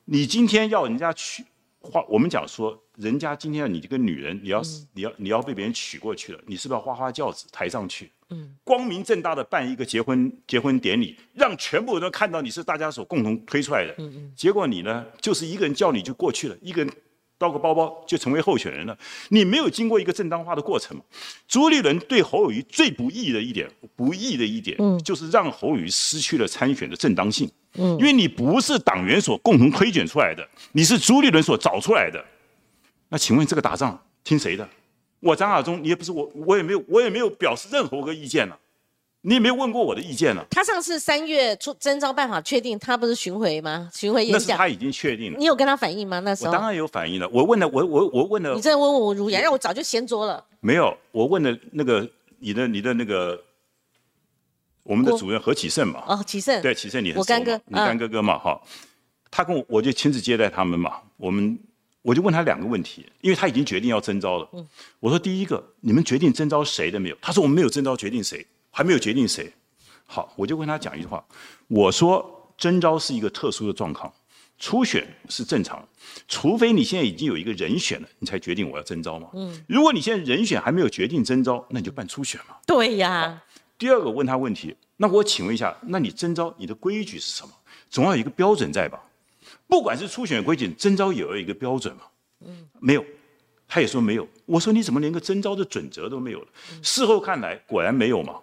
你今天要人家去。花，我们讲说，人家今天你这个女人，你要你要你要被别人娶过去了，你是不是要花花轿子抬上去？嗯，光明正大的办一个结婚结婚典礼，让全部人都看到你是大家所共同推出来的。嗯嗯，结果你呢，就是一个人叫你就过去了，一个人。包个包包就成为候选人了，你没有经过一个正当化的过程嘛朱立伦对侯友谊最不义的一点，不义的一点，嗯，就是让侯友谊失去了参选的正当性，嗯，因为你不是党员所共同推选出来的，你是朱立伦所找出来的。那请问这个打仗听谁的？我张亚中，你也不是我，我也没有，我也没有表示任何个意见呢。你也没有问过我的意见了。他上次三月出征召办法确定，他不是巡回吗？巡回演讲，那是他已经确定了。你有跟他反映吗？那时候我当然有反映了。我问了，我我我问了。你这问我如言，让我早就掀桌了。没有，我问了那个你的你的那个我们的主任何启胜嘛。哦，启胜。对，启胜，你我干哥，你干哥哥嘛哈。他跟我我就亲自接待他们嘛。我们我就问他两个问题，因为他已经决定要征召了。嗯。我说第一个，你们决定征召谁的没有？他说我们没有征召，决定谁还没有决定谁。好，我就跟他讲一句话，我说征召是一个特殊的状况，初选是正常，除非你现在已经有一个人选了，你才决定我要征召嘛。嗯，如果你现在人选还没有决定征召，那你就办初选嘛。对呀。第二个问他问题，那我请问一下，那你征召你的规矩是什么？总要有一个标准在吧？不管是初选规矩，征召也要有一个标准嘛。嗯，没有，他也说没有。我说你怎么连个征召的准则都没有了？事后看来果然没有嘛。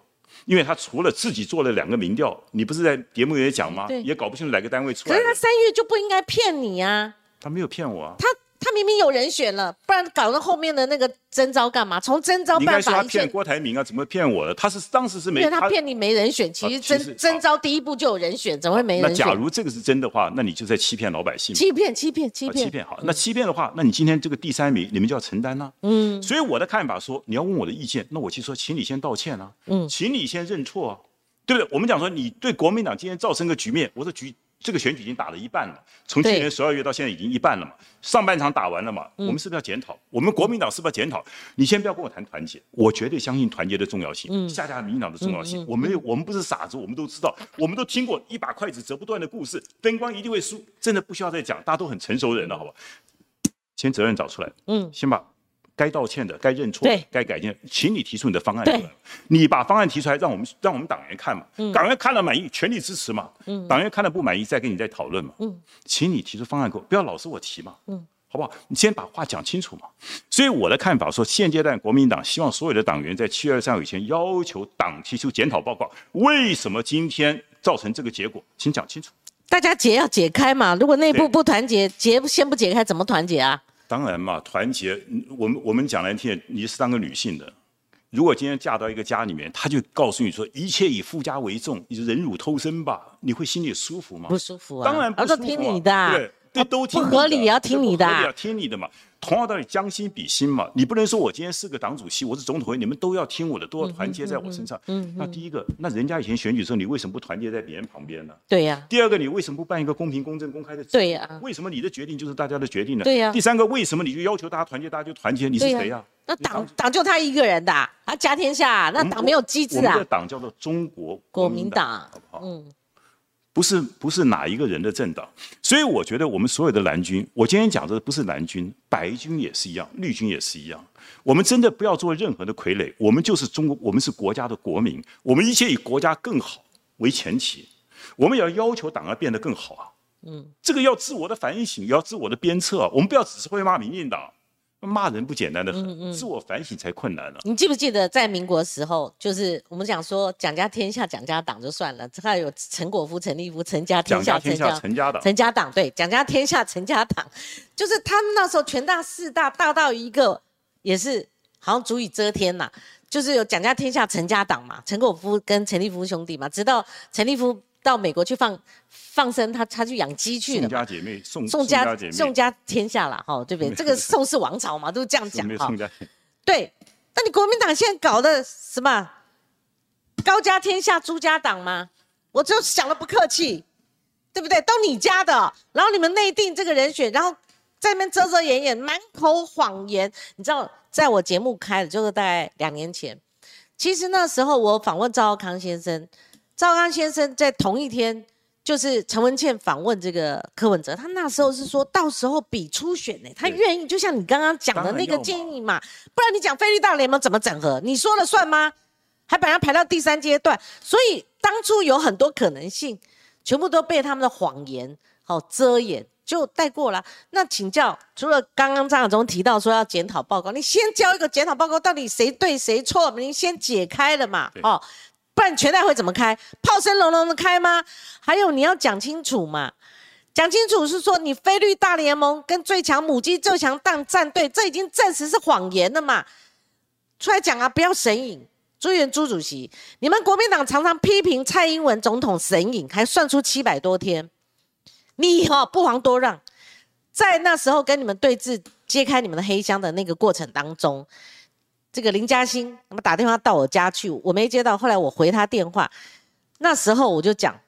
因为他除了自己做了两个民调，你不是在节目也讲吗？也搞不清楚哪个单位出来。可是他三月就不应该骗你啊！他没有骗我啊！他。他明明有人选了，不然搞到后面的那个征召干嘛？从征召办法他骗郭台铭啊？怎么骗我的？他是当时是没，因为他骗你没人选，其实征征召第一步就有人选，怎么会没人选？那假如这个是真的话，那你就在欺骗老百姓。欺骗，欺骗，欺骗，欺骗。好，那欺骗的话，那你今天这个第三名，你们就要承担呢。嗯。所以我的看法说，你要问我的意见，那我就说，请你先道歉啊。嗯。请你先认错啊，对不对？我们讲说，你对国民党今天造成个局面，我说局。这个选举已经打了一半了，从去年十二月到现在已经一半了嘛，上半场打完了嘛，我们是不是要检讨？我们国民党是不是要检讨？你先不要跟我谈团结，我绝对相信团结的重要性，下架民进党的重要性。我没有，我们不是傻子，我们都知道，我们都听过一把筷子折不断的故事，灯光一定会输，真的不需要再讲，大家都很成熟人了，好吧？先责任找出来，嗯，先把。该道歉的，该认错，该改进，请你提出你的方案出来。你把方案提出来，让我们让我们党员看嘛。党员看了满意，全力支持嘛。党员看了不满意，再跟你再讨论嘛。请你提出方案给我，不要老是我提嘛。好不好？你先把话讲清楚嘛。所以我的看法说，现阶段国民党希望所有的党员在七月二三号以前要求党提出检讨报告。为什么今天造成这个结果？请讲清楚。大家结要解开嘛。如果内部不团结，结先不解开，怎么团结啊？当然嘛，团结。我们我们讲来听，你是当个女性的，如果今天嫁到一个家里面，他就告诉你说一切以夫家为重，你就忍辱偷生吧，你会心里舒服吗？不舒服啊，当然不舒服、啊。听你的，对对，都听不合理也要听你的，要听你的嘛。同样道理，将心比心嘛，你不能说我今天是个党主席，我是总统会，你们都要听我的，都要团结在我身上。嗯，那第一个，那人家以前选举的时候，你为什么不团结在别人旁边呢？对呀。第二个，你为什么不办一个公平、公正、公开的？对呀。为什么你的决定就是大家的决定呢？对呀。第三个，为什么你就要求大家团结，大家就团结？你是谁呀？那党党就他一个人的，他家天下，那党没有机制啊。我们的党叫做中国国民党，好不好？嗯。不是不是哪一个人的政党，所以我觉得我们所有的蓝军，我今天讲的不是蓝军，白军也是一样，绿军也是一样。我们真的不要做任何的傀儡，我们就是中国，我们是国家的国民，我们一切以国家更好为前提，我们也要要求党要变得更好啊。嗯，这个要自我的反省，也要自我的鞭策，我们不要只是会骂民进党。骂人不简单的很，自我反省才困难了。你记不记得在民国时候，就是我们讲说蒋家天下蒋家党就算了，还有陈果夫、陈立夫、陈家天下、陈家陈家党、陈家党对蒋家天下陈家党，就是他们那时候权大势大，大到一个也是好像足以遮天呐。就是有蒋家天下陈家党嘛，陈果夫跟陈立夫兄弟嘛，直到陈立夫。到美国去放放生，他他去养鸡去了。宋家姐妹，宋宋家宋家天下了，哈，对不对？(laughs) 这个宋氏王朝嘛，都是这样讲哈。对，那你国民党现在搞的什么高家天下朱家党吗？我就想的不客气，对不对？都你家的，然后你们内定这个人选，然后在那边遮遮掩掩，满口谎言。你知道，在我节目开的就是大概两年前，其实那时候我访问赵康先生。赵刚先生在同一天，就是陈文茜访问这个柯文哲，他那时候是说到时候比初选呢，他愿意，就像你刚刚讲的那个建议嘛，不然你讲菲律大联盟怎么整合，你说了算吗？还把它排到第三阶段，所以当初有很多可能性，全部都被他们的谎言好遮掩，就带过了。那请教，除了刚刚张亚中提到说要检讨报告，你先交一个检讨报告，到底谁对谁错，你先解开了嘛，哦。不然全代会怎么开？炮声隆隆的开吗？还有你要讲清楚嘛，讲清楚是说你菲律大联盟跟最强母鸡最强蛋战队，这已经证实是谎言了嘛？出来讲啊，不要神隐。朱元朱主席，你们国民党常常批评蔡英文总统神隐，还算出七百多天，你哈不遑多让，在那时候跟你们对峙、揭开你们的黑箱的那个过程当中。这个林嘉欣，那么打电话到我家去，我没接到。后来我回他电话，那时候我就讲，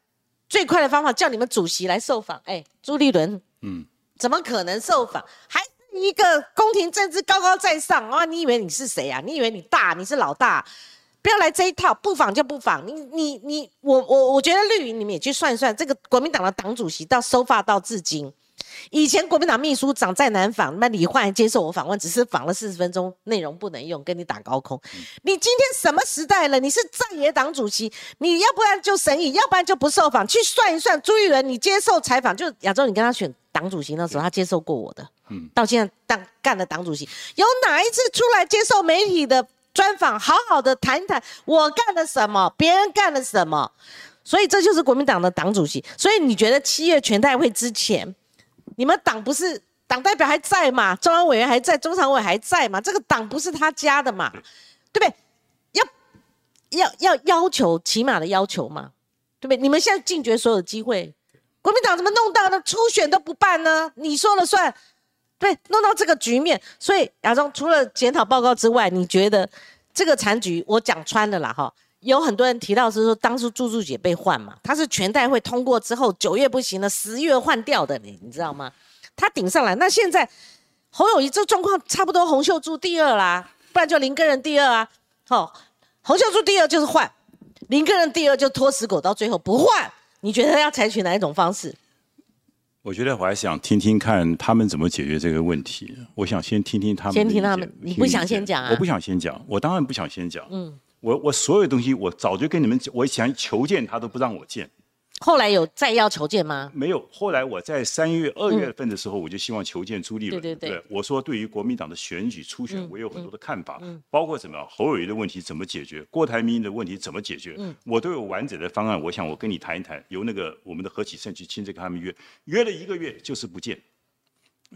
最快的方法叫你们主席来受访。哎，朱立伦，嗯，怎么可能受访？还是一个宫廷政治高高在上啊？你以为你是谁啊？你以为你大？你是老大？不要来这一套，不访就不访。你你你，我我我觉得绿营你们也去算算，这个国民党的党主席到收发到至今。以前国民党秘书长在南访，那李焕接受我访问，只是访了四十分钟，内容不能用，跟你打高空。你今天什么时代了？你是在野党主席，你要不然就审议，要不然就不受访。去算一算，朱一伦，你接受采访，就亚洲，你跟他选党主席那时候，他接受过我的，嗯，到现在当干了党主席，有哪一次出来接受媒体的专访，好好的谈一谈我干了什么，别人干了什么？所以这就是国民党的党主席。所以你觉得七月全代会之前？你们党不是党代表还在嘛？中央委员还在，中常委还在嘛？这个党不是他家的嘛？对不对？要要要要求起码的要求嘛？对不对？你们现在禁绝所有机会，国民党怎么弄到呢？初选都不办呢？你说了算？对，弄到这个局面，所以亚中除了检讨报告之外，你觉得这个残局我讲穿了啦哈？有很多人提到是说，当初柱柱姐被换嘛，她是全代会通过之后，九月不行了，十月换掉的，你你知道吗？她顶上来，那现在侯友谊这状况差不多，洪秀柱第二啦，不然就林根人第二啊。好，洪秀柱第二就是换，林根人第二就拖死狗，到最后不换。你觉得要采取哪一种方式？我觉得我还想听听看他们怎么解决这个问题。我想先听听他们，先听他们。你不想先讲啊？我不想先讲，我当然不想先讲。嗯。我我所有东西，我早就跟你们，我想求见他都不让我见。后来有再要求见吗？没有。后来我在三月、二月份的时候，我就希望求见朱立伦。对对对。我说对于国民党的选举初选，我有很多的看法，包括什么侯友谊的问题怎么解决，郭台铭的问题怎么解决，我都有完整的方案。我想我跟你谈一谈，由那个我们的何启胜去亲自跟他们约，约了一个月就是不见，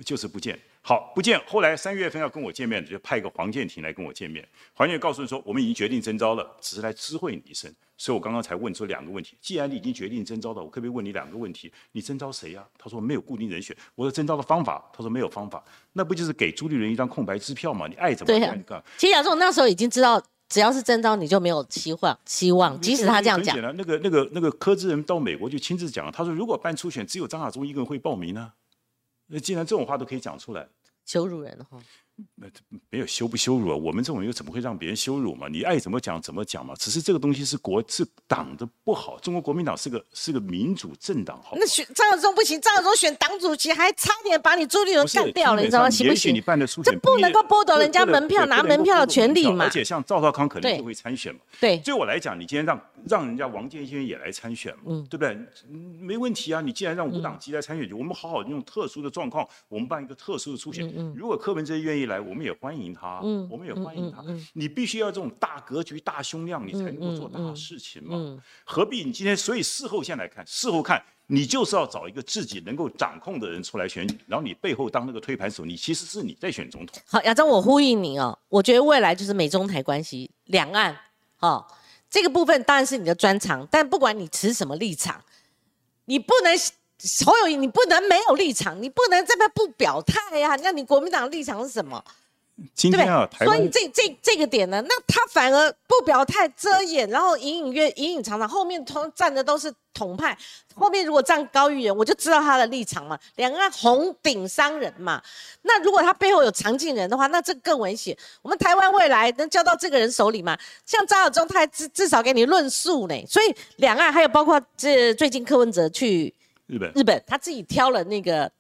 就是不见。好，不见。后来三月份要跟我见面，就派个黄建庭来跟我见面。黄建庭告诉你说，我们已经决定征召了，只是来知会你一声。所以我刚刚才问出两个问题。既然你已经决定征召了，我可不可以问你两个问题？你征召谁呀？他说没有固定人选。我说征召的方法，他说没有方法。那不就是给朱立伦一张空白支票吗？你爱怎么干？其实亚中那时候已经知道，只要是征召你就没有希望，希望。即使他这样讲，那个那个那个柯志仁到美国就亲自讲，他说如果办初选，只有张亚中一个人会报名呢。那既然这种话都可以讲出来，羞辱人哈。那没有羞不羞辱啊？我们这种人又怎么会让别人羞辱嘛？你爱怎么讲怎么讲嘛？只是这个东西是国是党的不好。中国国民党是个是个民主政党，好。那选张亚中不行，张亚中选党主席还差点把你朱立伦干掉了，你知道吗？行不行？你办的初选，这不能够剥夺人家门票拿门票的权利嘛？而且像赵少康可能就会参选嘛。对，对我来讲，你今天让让人家王建先也来参选嘛，嗯，对不对？没问题啊。你既然让无党籍来参选，我们好好用特殊的状况，我们办一个特殊的初选。嗯如果柯文哲愿意来，我们也欢迎。他，嗯，我们也欢迎他。你必须要这种大格局、大胸量，你才能够做大事情嘛。何必你今天？所以事后现在看，事后看，你就是要找一个自己能够掌控的人出来选举，然后你背后当那个推盘手，你其实是你在选总统。好，亚洲，我呼应你哦。我觉得未来就是美中台关系、两岸，哦，这个部分当然是你的专长。但不管你持什么立场，你不能所有，你不能没有立场，你不能这边不表态呀。那你国民党立场是什么？今天啊，所以这这这个点呢，那他反而不表态遮掩，然后隐隐约隐隐藏藏，后面通站的都是统派，后面如果站高玉人，我就知道他的立场嘛，两岸红顶商人嘛。那如果他背后有常进人的话，那这更危险。我们台湾未来能交到这个人手里吗？像张晓忠，他还至至少给你论述呢。所以两岸还有包括这最近柯文哲去日本，日本他自己挑了那个。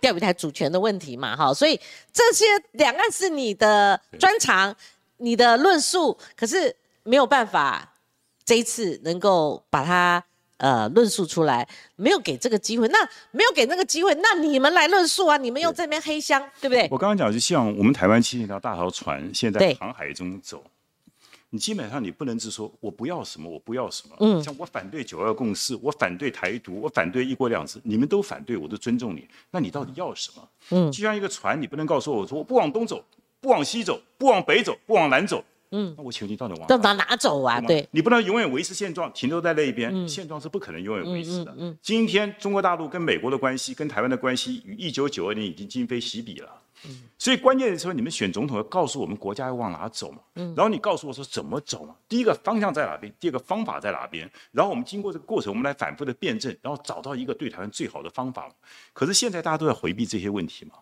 钓鱼台主权的问题嘛，哈，所以这些两岸是你的专长，你的论述，可是没有办法这一次能够把它呃论述出来，没有给这个机会，那没有给那个机会，那你们来论述啊，你们用这边黑箱，对不对？我刚刚讲是希望我们台湾七条大条船现在航海中走。你基本上你不能只说我不要什么，我不要什么。嗯，像我反对九二共识，我反对台独，我反对一国两制，你们都反对，我都尊重你。那你到底要什么？嗯，就像一个船，你不能告诉我说我不往东走，不往西走，不往北走，不往南走。嗯，那我请问你到底往到哪哪走啊？对，你不能永远维持现状，停留在那一边。现状是不可能永远维持的。嗯，今天中国大陆跟美国的关系，跟台湾的关系，与一九九二年已经今非昔比了。所以关键的时候，你们选总统要告诉我们国家要往哪走嘛？嗯，然后你告诉我说怎么走嘛？第一个方向在哪边？第二个方法在哪边？然后我们经过这个过程，我们来反复的辩证，然后找到一个对台湾最好的方法。可是现在大家都在回避这些问题嘛？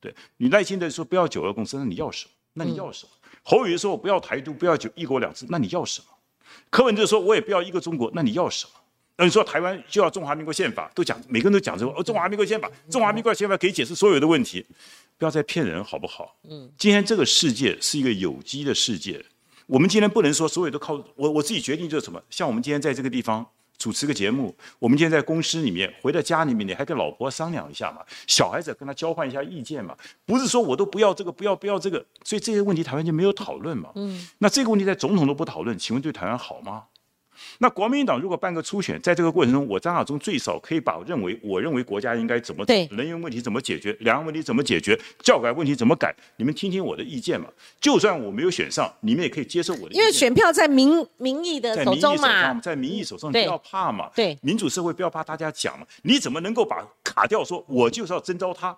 对你耐心的说不要九二共识，那你要什么？那你要什么？侯宇说我不要台独，不要九一国两制，那你要什么？柯文哲说我也不要一个中国，那你要什么？那你说台湾就要中华民国宪法，都讲每个人都讲这个哦，中华民国宪法，中华民国宪法可以解释所有的问题。不要再骗人，好不好？嗯，今天这个世界是一个有机的世界，我们今天不能说所有都靠我我自己决定就是什么。像我们今天在这个地方主持个节目，我们今天在公司里面，回到家里面，你还跟老婆商量一下嘛？小孩子跟他交换一下意见嘛？不是说我都不要这个，不要不要这个，所以这些问题台湾就没有讨论嘛？嗯，那这个问题在总统都不讨论，请问对台湾好吗？那国民党如果办个初选，在这个过程中，我张亚中最少可以把认为我认为国家应该怎么对人员问题怎么解决，两岸问题怎么解决，教改问题怎么改，你们听听我的意见嘛。就算我没有选上，你们也可以接受我的意见。因为选票在民民意的手中嘛，在民意手上不要怕嘛。对，民主社会不要怕大家讲嘛。你怎么能够把卡掉？说我就是要征召他。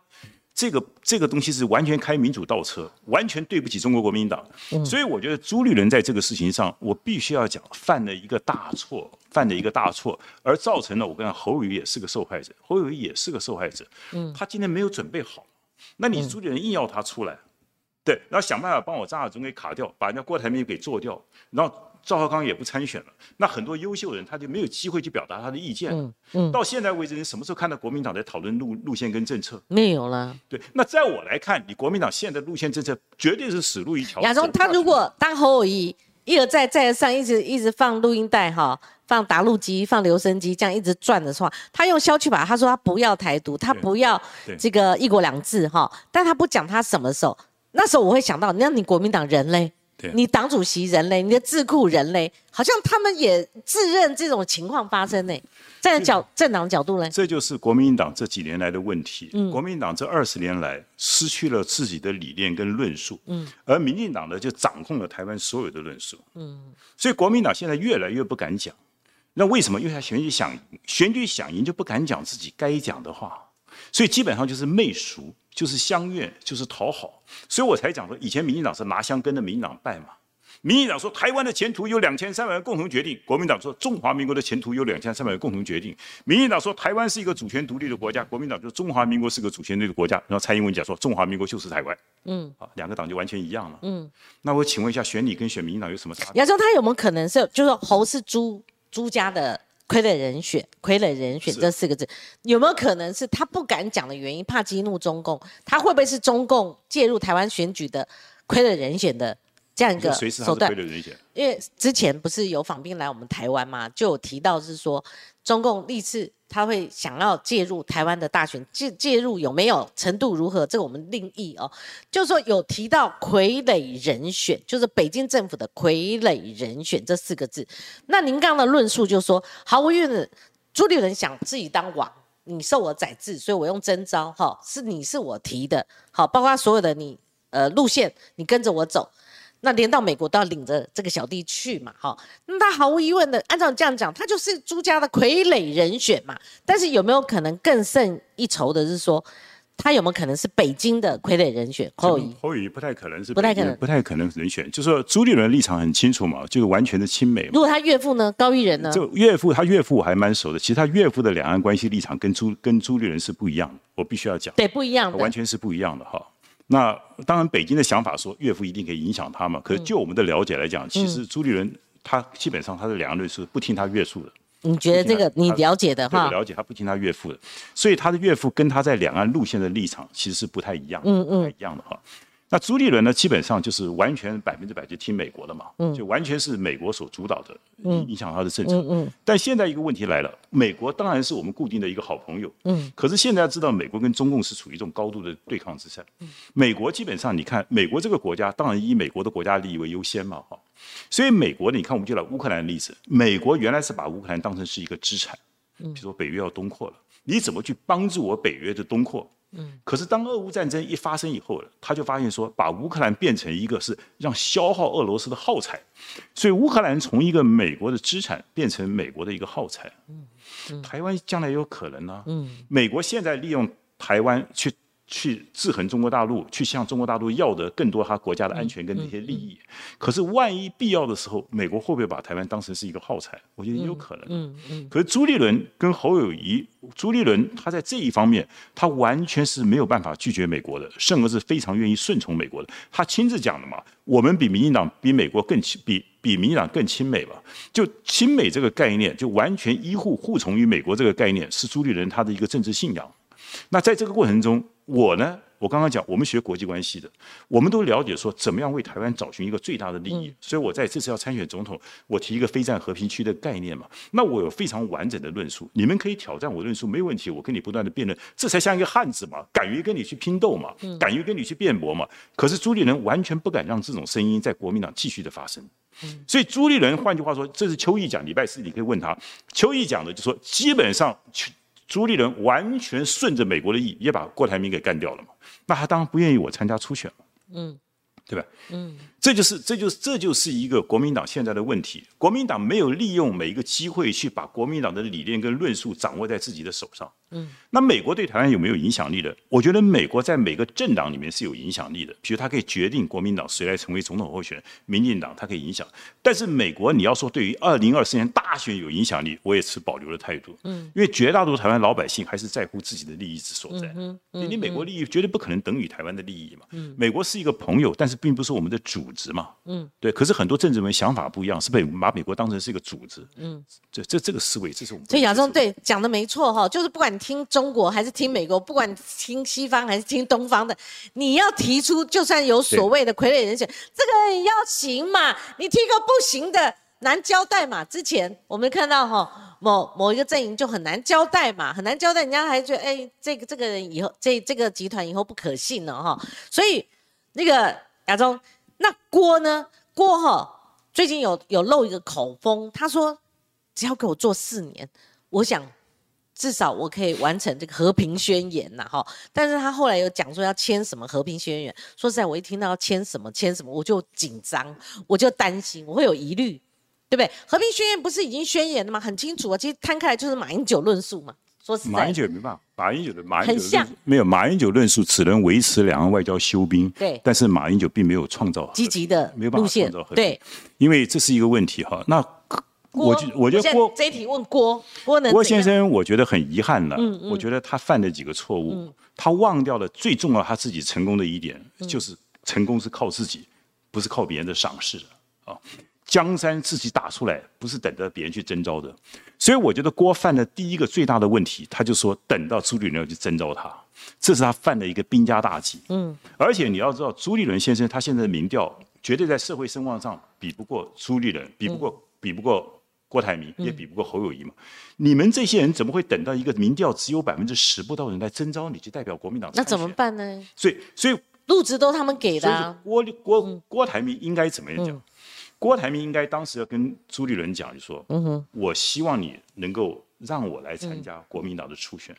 这个这个东西是完全开民主倒车，完全对不起中国国民党。所以我觉得朱立伦在这个事情上，我必须要讲犯了一个大错，犯了一个大错，而造成了我跟侯宇也是个受害者，侯宇也是个受害者。嗯，他今天没有准备好，那你朱立伦硬要他出来，对，然后想办法帮我张亚中给卡掉，把人家郭台铭给做掉，然后。赵少康也不参选了，那很多优秀人他就没有机会去表达他的意见。嗯嗯，到现在为止，你什么时候看到国民党在讨论路路线跟政策？没有了。对，那在我来看，你国民党现在路线政策绝对是死路一条。亚中，他如果当侯友谊一而再再而三一直一直放录音带哈，放打录机，放留声机，这样一直转的话，他用消去把，他说他不要台独，他不要这个一国两制哈，但他不讲他什么时候，那时候我会想到，那你国民党人嘞？你党主席人类，你的智库人类，好像他们也自认这种情况发生呢。站在角政党角度呢？这就是国民党这几年来的问题。国民党这二十年来失去了自己的理念跟论述，嗯，而民进党呢就掌控了台湾所有的论述，嗯，所以国民党现在越来越不敢讲。那为什么？因为他选举想选举想赢就不敢讲自己该讲的话，所以基本上就是媚俗，就是相怨，就是讨好。所以我才讲说，以前民进党是拿香跟着民进党拜嘛。民进党说台湾的前途由两千三百人共同决定，国民党说中华民国的前途由两千三百人共同决定。民进党说台湾是一个主权独立的国家，国民党说中华民国是个主权独立的国家。然后蔡英文讲说中华民国就是台湾。嗯，好，两个党就完全一样了。嗯，那我请问一下，选你跟选民进党有什么差？别？你要说他有没有可能是，就是侯是朱朱家的傀儡人选？傀儡人选这四个字有没有可能是他不敢讲的原因？怕激怒中共？他会不会是中共介入台湾选举的傀儡人选的？这样一个手段，因为之前不是有访兵来我们台湾嘛，就有提到是说中共历次他会想要介入台湾的大选，介介入有没有程度如何，这个我们另议哦。就是说有提到傀儡人选，就是北京政府的傀儡人选这四个字。那您刚刚的论述就是说，毫无疑问，朱立伦想自己当王，你受我宰制，所以我用征召，哈，是你是我提的，好，包括所有的你呃路线，你跟着我走。那连到美国都要领着这个小弟去嘛，哈，那他毫无疑问的，按照你这样讲，他就是朱家的傀儡人选嘛。但是有没有可能更胜一筹的是说，他有没有可能是北京的傀儡人选？侯友谊，侯友谊不太可能是，不太可能，不太可能人选。就是说朱立伦立场很清楚嘛，就是完全的亲美。如果他岳父呢，高一人呢？就岳父，他岳父我还蛮熟的。其实他岳父的两岸关系立场跟朱跟朱立伦是不一样的，我必须要讲。对，不一样的，完全是不一样的哈。那当然，北京的想法说岳父一定可以影响他嘛。可是就我们的了解来讲，其实朱立伦他基本上他的两个律是不听他岳父的。你觉得这个你了解的哈？了解，他不听他岳父的，所以他的岳父跟他在两岸路线的立场其实是不太一样，嗯嗯，不太一样的哈。那朱立伦呢，基本上就是完全百分之百就听美国的嘛，就完全是美国所主导的，影响他的政策。但现在一个问题来了，美国当然是我们固定的一个好朋友，嗯。可是现在知道，美国跟中共是处于一种高度的对抗之下。美国基本上，你看，美国这个国家当然以美国的国家利益为优先嘛，哈。所以美国，你看，我们就拿乌克兰的例子，美国原来是把乌克兰当成是一个资产，比如说北约要东扩了，你怎么去帮助我北约的东扩？嗯，可是当俄乌战争一发生以后，他就发现说，把乌克兰变成一个是让消耗俄罗斯的耗材，所以乌克兰从一个美国的资产变成美国的一个耗材。嗯，台湾将来有可能呢。嗯，美国现在利用台湾去。去制衡中国大陆，去向中国大陆要得更多他国家的安全跟那些利益。可是万一必要的时候，美国会不会把台湾当成是一个耗材？我觉得也有可能。嗯嗯。可是朱立伦跟侯友谊，朱立伦他在这一方面，他完全是没有办法拒绝美国的，甚至是非常愿意顺从美国的。他亲自讲的嘛，我们比民进党比美国更亲，比比民进党更亲美吧？就亲美这个概念，就完全依护护从于美国这个概念，是朱立伦他的一个政治信仰。那在这个过程中，我呢，我刚刚讲，我们学国际关系的，我们都了解说，怎么样为台湾找寻一个最大的利益。所以我在这次要参选总统，我提一个非战和平区的概念嘛。那我有非常完整的论述，你们可以挑战我论述，没问题。我跟你不断的辩论，这才像一个汉子嘛，敢于跟你去拼斗嘛，敢于跟你去辩驳嘛。可是朱立伦完全不敢让这种声音在国民党继续的发生。所以朱立伦，换句话说，这是邱毅讲，礼拜四你可以问他，邱毅讲的就说，基本上。朱立伦完全顺着美国的意，也把郭台铭给干掉了嘛？那他当然不愿意我参加初选了，嗯，对吧？嗯，这就是，这就是，这就是一个国民党现在的问题。国民党没有利用每一个机会去把国民党的理念跟论述掌握在自己的手上。嗯，那美国对台湾有没有影响力的？我觉得美国在每个政党里面是有影响力的，比如他可以决定国民党谁来成为总统候选人，民进党他可以影响。但是美国你要说对于二零二四年大选有影响力，我也持保留的态度。嗯，因为绝大多数台湾老百姓还是在乎自己的利益之所在。嗯嗯，你美国利益绝对不可能等于台湾的利益嘛。嗯，美国是一个朋友，但是并不是我们的组织嘛。嗯，对。可是很多政治人想法不一样，是被把美国当成是一个组织。嗯，这这这个思维，这是我们。所以亚中对讲的没错哈，就是不管听中国还。还是听美国，不管听西方还是听东方的，你要提出，就算有所谓的傀儡人选，这个要行嘛？你提个不行的，难交代嘛？之前我们看到哈，某某一个阵营就很难交代嘛，很难交代，人家还觉得哎，这个这个人以后这这个集团以后不可信了哈。所以那个亚中，那郭呢？郭哈最近有有漏一个口风，他说只要给我做四年。我想至少我可以完成这个和平宣言呐，哈。但是他后来有讲说要签什么和平宣言，说实在，我一听到要签什么签什么，我就紧张，我就担心，我会有疑虑，对不对？和平宣言不是已经宣言了吗？很清楚啊，其实摊开来就是马英九论述嘛。说实在，马英九也没办法，马英九的马英九没有马英九论述只能维持两岸外交休兵，对。但是马英九并没有创造积极的没有办法创造对，因为这是一个问题哈。那我就我觉得郭这一题问郭郭能郭先生，我觉得很遗憾了。嗯嗯。我觉得他犯了几个错误，他忘掉了最重要他自己成功的一点，就是成功是靠自己，不是靠别人的赏识啊。江山自己打出来，不是等着别人去征召的。所以我觉得郭犯的第一个最大的问题，他就说等到朱立伦要去征召他，这是他犯的一个兵家大忌。嗯，而且你要知道，朱立伦先生他现在的民调绝对在社会声望上比不过朱立伦，比不过比不过郭台铭，也比不过侯友谊嘛。你们这些人怎么会等到一个民调只有百分之十不到人来征召你，去代表国民党？那怎么办呢？所以，所以入职都他们给的。郭郭郭台铭应该怎么样讲？郭台铭应该当时要跟朱立伦讲，就说：“我希望你能够让我来参加国民党的初选。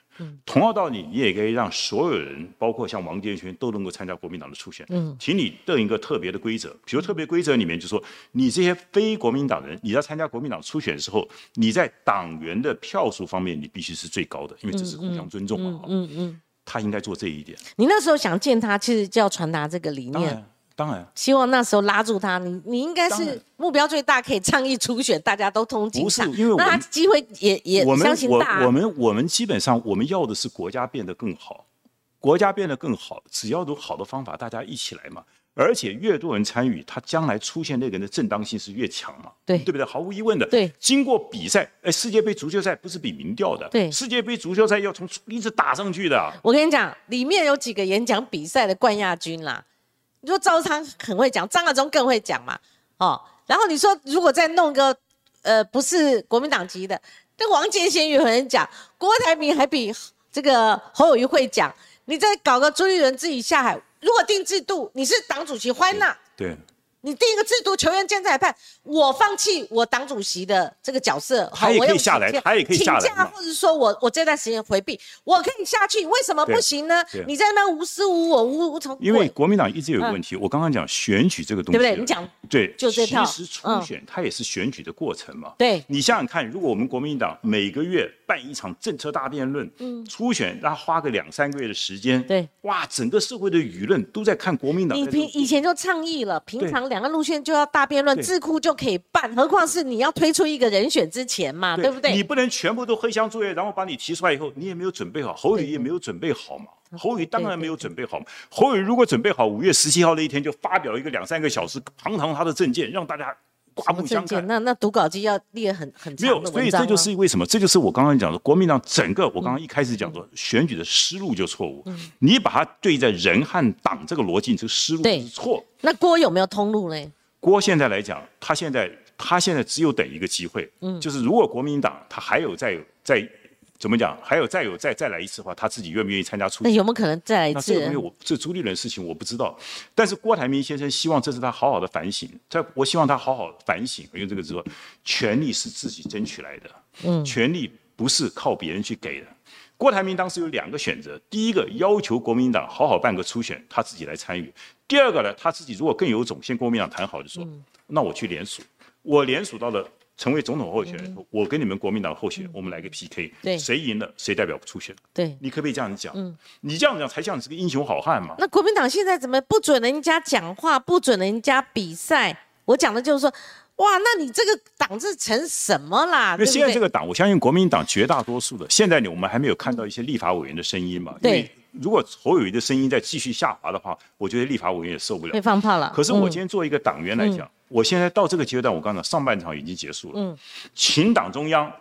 同样道理，你也可以让所有人，包括像王建轩，都能够参加国民党的初选。请你定一个特别的规则，比如特别规则里面就说，你这些非国民党人，你在参加国民党初选的时候，你在党员的票数方面，你必须是最高的，因为这是互相尊重嘛。嗯嗯，他应该做这一点。你那时候想见他，其实就要传达这个理念。”当然，希望那时候拉住他。你你应该是目标最大，可以倡议初选，大家都通警。不是，因为那他机会也也相信大。我们我们基本上我们要的是国家变得更好，国家变得更好，只要有好的方法，大家一起来嘛。而且越多人参与，他将来出现那个人的正当性是越强嘛。对，对不对？毫无疑问的。对，经过比赛，哎，世界杯足球赛不是比民调的。对，世界杯足球赛要从一直打上去的。我跟你讲，里面有几个演讲比赛的冠亚军啦。你说赵昌很会讲，张亚中更会讲嘛？哦，然后你说如果再弄个呃不是国民党籍的，跟王建贤有人讲，郭台铭还比这个侯友谊会讲，你再搞个朱立伦自己下海，如果定制度，你是党主席欢纳。对。你定一个制度，球员兼裁判，我放弃我党主席的这个角色，他也可以下来，他也可以下来，请假，或者说我我这段时间回避，我可以下去，为什么不行呢？你在那无私无我无无从，因为国民党一直有一个问题，我刚刚讲选举这个东西，对不对？你讲对，就这套，其实初选它也是选举的过程嘛。对，你想想看，如果我们国民党每个月办一场政策大辩论，嗯，初选让他花个两三个月的时间，对，哇，整个社会的舆论都在看国民党。你平以前就倡议了，平常两个路线就要。大辩论智库就可以办，何况是你要推出一个人选之前嘛，对不对？你不能全部都黑箱作业，然后把你提出来以后，你也没有准备好，侯宇也没有准备好嘛。侯宇当然没有准备好嘛。侯宇如果准备好，五月十七号那一天就发表一个两三个小时堂堂他的政见，让大家刮目相看。那那读稿机要列很很没有，所以这就是为什么，这就是我刚刚讲的国民党整个我刚刚一开始讲的选举的思路就错误。你把它对在人和党这个逻辑，这个思路是错。那郭有没有通路呢？郭现在来讲，他现在他现在只有等一个机会，嗯，就是如果国民党他还有再有再怎么讲，还有再有再再来一次的话，他自己愿不愿意参加初选？那有没有可能再来一次？这个东西我这朱立伦的事情我不知道，但是郭台铭先生希望这是他好好的反省，在我希望他好好反省，因为这个说权力是自己争取来的，嗯，权力不是靠别人去给的。郭台铭当时有两个选择，第一个要求国民党好好办个初选，他自己来参与；第二个呢，他自己如果更有种，先国民党谈好就说，那我去联署，我联署到了成为总统候选人，我跟你们国民党候选人，我们来个 PK，谁赢了谁代表出选。对，你可不可以这样讲？你这样讲才像你是个英雄好汉嘛？那国民党现在怎么不准人家讲话，不准人家比赛？我讲的就是说。哇，那你这个党是成什么啦？那现在这个党，我相信国民党绝大多数的，现在呢，我们还没有看到一些立法委员的声音嘛？对。如果侯友谊的声音再继续下滑的话，我觉得立法委员也受不了。被放炮了。可是我今天作为一个党员来讲，我现在到这个阶段，我刚才上半场已经结束了。嗯。请党中央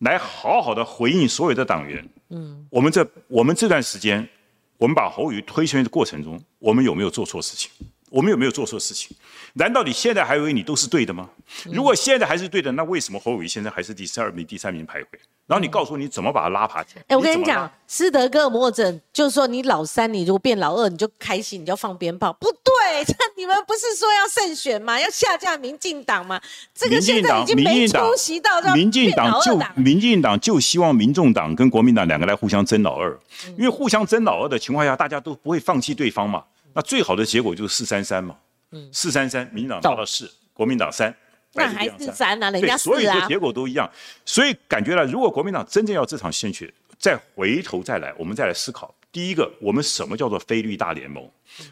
来好好的回应所有的党员。嗯。我们这我们这段时间，我们把侯友谊推选的过程中，我们有没有做错事情？我们有没有做错事情？难道你现在还以为你都是对的吗？如果现在还是对的，那为什么侯友谊现在还是第十二名、第三名徘徊？然后你告诉我你怎么把他拉爬起来？哎，我跟你讲，斯德哥尔摩症就是说，你老三，你如果变老二，你就开心，你就放鞭炮，不对 (laughs) 你们不是说要胜选吗？要下架民进党吗？这个现在已经没出席到让民进变党就民进党就希望民众党跟国民党两个来互相争老二，嗯因为互相争老二的情况下，大家都不会放弃对方嘛。那最好的结果就是四三三嘛，嗯四三三，民党到了四，国民党三，嗯那还是三啊，人，家是啊，所有的结果都一样，所以感觉呢，如果国民党真正要这场选举，再回头再来，我们再来思考。第一个，我们什么叫做非绿大联盟？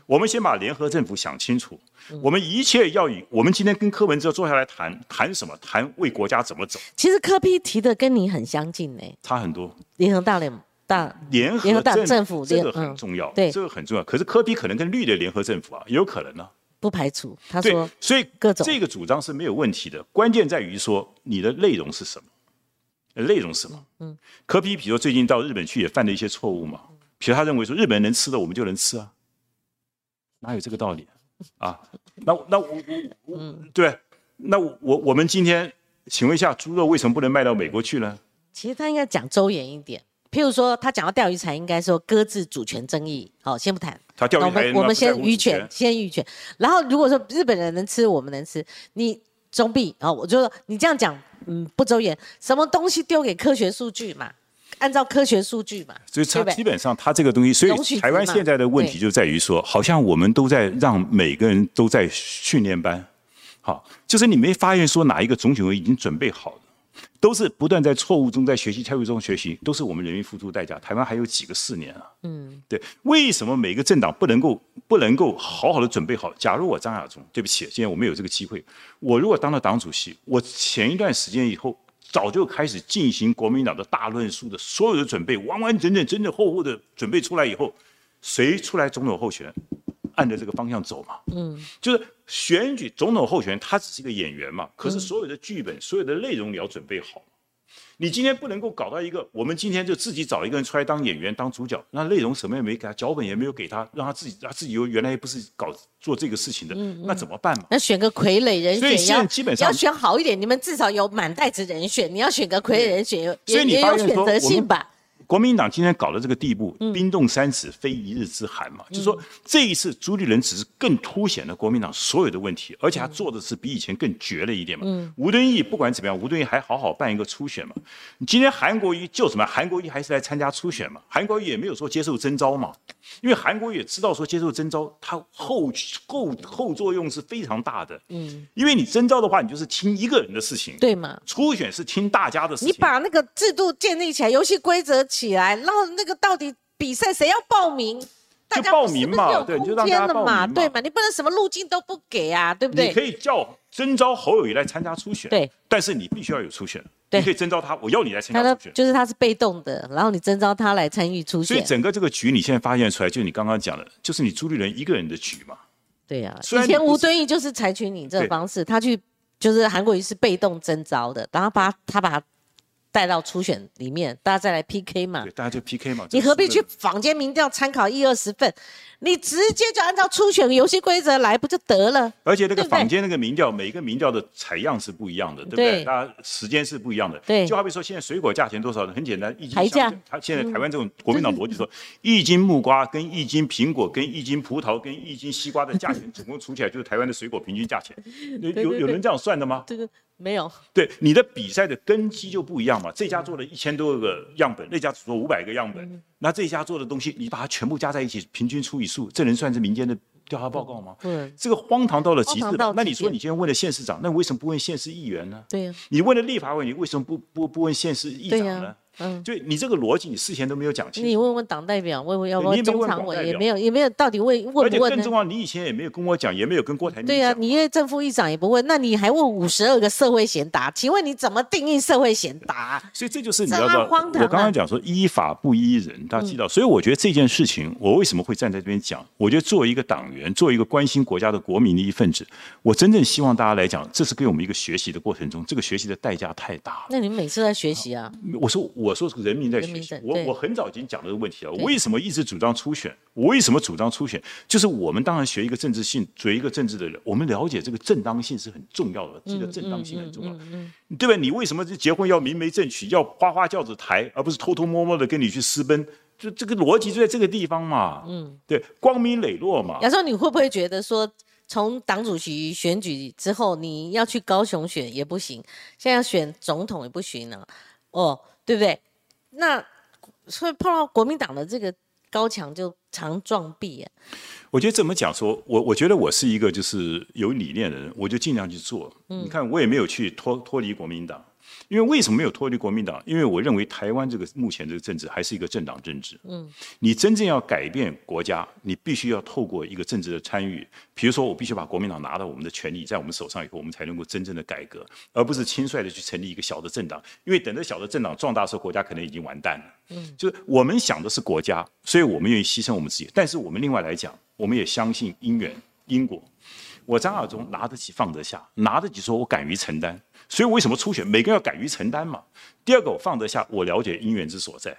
我们先把联合政府想清楚。我们一切要以我们今天跟柯文哲坐下来谈谈什么？谈为国家怎么走，其实柯批提的跟你很相近呢，差很多。联合大联盟大联合联合政政府这个很重要，对这个很重要。可是科比可能跟绿的联合政府啊，也有可能呢、不排除。他说，所以各种这个主张是没有问题的，关键在于说你的内容是什么，呃内容是什么？嗯，科比比如说最近到日本去也犯了一些错误嘛，比如他认为说日本人能吃的我们就能吃啊，哪有这个道理啊？那那我我我对，那我我们今天请问一下，猪肉为什么不能卖到美国去呢？其实他应该讲周延一点。譬如说，他讲到钓鱼台，应该说搁置主权争议。好，先不谈。他钓鱼台我们我们先渔鱼权，先渔权。然后如果说日本人能吃，我们能吃，你总比啊，我就说你这样讲，嗯，不周延。什么东西丢给科学数据嘛？按照科学数据嘛，所以它对不对基本上，它这个东西，所以台湾现在的问题就在于说，好像我们都在让每个人都在训练班，好，就是你没发现说哪一个种选委已经准备好了，都是不断在错误中在学习，错误中学习，都是我们人民付出代价。台湾还有几个四年啊？嗯，对，为什么每个政党不能够不能够好好的准备好？假如我张亚中，对不起，今天我没有这个机会，我如果当了党主席，我前一段时间以后。早就开始进行国民党的大论述的所有的准备，完完整整、整整厚厚的准备出来以后，谁出来总统候选人，按着这个方向走嘛。嗯，就是选举总统候选人，他只是一个演员嘛。可是所有的剧本、所有的内容你要准备好。你今天不能够搞到一个，我们今天就自己找一个人出来当演员、当主角，那内容什么也没给他，脚本也没有给他，让他自己，他自己又原来不是搞做这个事情的，那怎么办嘛？那选个傀儡人所以现在选要基本上要选好一点，你们至少有满袋子人选，你要选个傀儡人选，也所以你也有选择性吧？国民党今天搞到这个地步，嗯冰冻三尺非一日之寒嘛，就是说这一次朱立伦只是更凸显了国民党所有的问题，而且他做的是比以前更绝了一点嘛。嗯吴敦义不管怎么样，吴敦义还好好办一个初选嘛。你今天韩国瑜就什么？韩国瑜还是来参加初选嘛？韩国瑜也没有说接受征召嘛，因为韩国瑜也知道说接受征召，他后后后作用是非常大的。嗯，因为你征召的话，你就是听一个人的事情，对嘛？初选是听大家的事情。你把那个制度建立起来，游戏规则起来，然后那个到底比赛谁要报名？大家报名嘛对你就让大家报名嘛对嘛？你不能什么路径都不给啊，对不对你可？以叫征召侯友谊来参加初选，对，但是你必须要有初选，对你可以征召他，我要你来参加初选。就是他是被动的，然后你征召他来参与初选，所以整个这个局，你现在发现出来，就你刚刚讲的，就是你朱立伦一个人的局嘛。对呀、虽然以前吴敦义就是采取你这个方式，他去就是韩国瑜是被动征召的，然后把他他把他带到初选里面，大家再来 PK 嘛对，。大家就 PK 嘛。你何必去坊间民调参考一二十份？你直接就按照初选游戏规则来，不就得了？而且那个坊间那个民调，每一个民调的采样是不一样的，对不对？大家时间是不一样的。对就好比说现在水果价钱多少呢？很简单，一斤台价他现在台湾这种国民党逻辑说，一斤木瓜跟一斤苹果跟一斤葡萄跟一斤西瓜的价钱，(laughs) 总共除起来就是台湾的水果平均价钱。有有人这样算的吗？这个没有，对你的比赛的根基就不一样嘛。这家做了一千多个样本，那家只做五百个样嗯本，那这家做的东西，你把它全部加在一起，平均除以数，这能算是民间的调查报告吗？不能。这个荒唐到了极致。那你说你今天问了县市长，那为什么不问县市议员呢？对呀、你问了立法委员，你为什么不不不问县市议、长呢？嗯。就你这个逻辑，你事前都没有讲清楚。你问问党代表，问问要不对你也没问中常委，也没有，也没有，到底问问不问呢且更重？要，你以前也没有跟我讲，也没有跟郭台铭对呀、讲。你因为正副议长也不问，那你还问五十二个社会贤达？请问你怎么定义社会贤达？所以这就是你要知道，荒唐啊嗯我刚刚讲说依法不依人，大家知道。所以我觉得这件事情，我为什么会站在这边讲？我觉得作为一个党员，作为一个关心国家的国民的一份子，我真正希望大家来讲，这是给我们一个学习的过程中，这个学习的代价太大了。那你们每次在学习啊？我说我说人民在人学习民在，对我我很早已经讲这个问题了。为什么一直主张初选？我为什么主张初选？就是我们当然学一个政治性，学一个政治的人，我们了解这个正当性是很重要的，记得正当性很重要，对吧？你为什么结婚要明媒正娶，要花花轿子抬，而不是偷偷摸摸的跟你去私奔？就这个逻辑就在这个地方嘛。嗯，对，光明磊落嘛。亚洲，你会不会觉得说，从党主席选举之后，你要去高雄选也不行，现在要选总统也不行了，哦，对不对？那所以碰到国民党的这个高墙就常撞壁啊。我觉得怎么讲？说我我觉得我是一个就是有理念的人，我就尽量去做。你看，我也没有去脱脱离国民党。因为为什么没有脱离国民党？因为我认为台湾这个目前这个政治还是一个政党政治。嗯，你真正要改变国家，你必须要透过一个政治的参与。比如说，我必须把国民党拿到我们的权利在我们手上以后，我们才能够真正的改革，而不是轻率的去成立一个小的政党。因为等着小的政党壮大时候，国家可能已经完蛋了。嗯，就是我们想的是国家，所以我们愿意牺牲我们自己。但是我们另外来讲，我们也相信因缘因果。我张亚中拿得起放得下，拿得起说我敢于承担。所以为什么初选？每个人要敢于承担嘛。第二个，我放得下，我了解因缘之所在。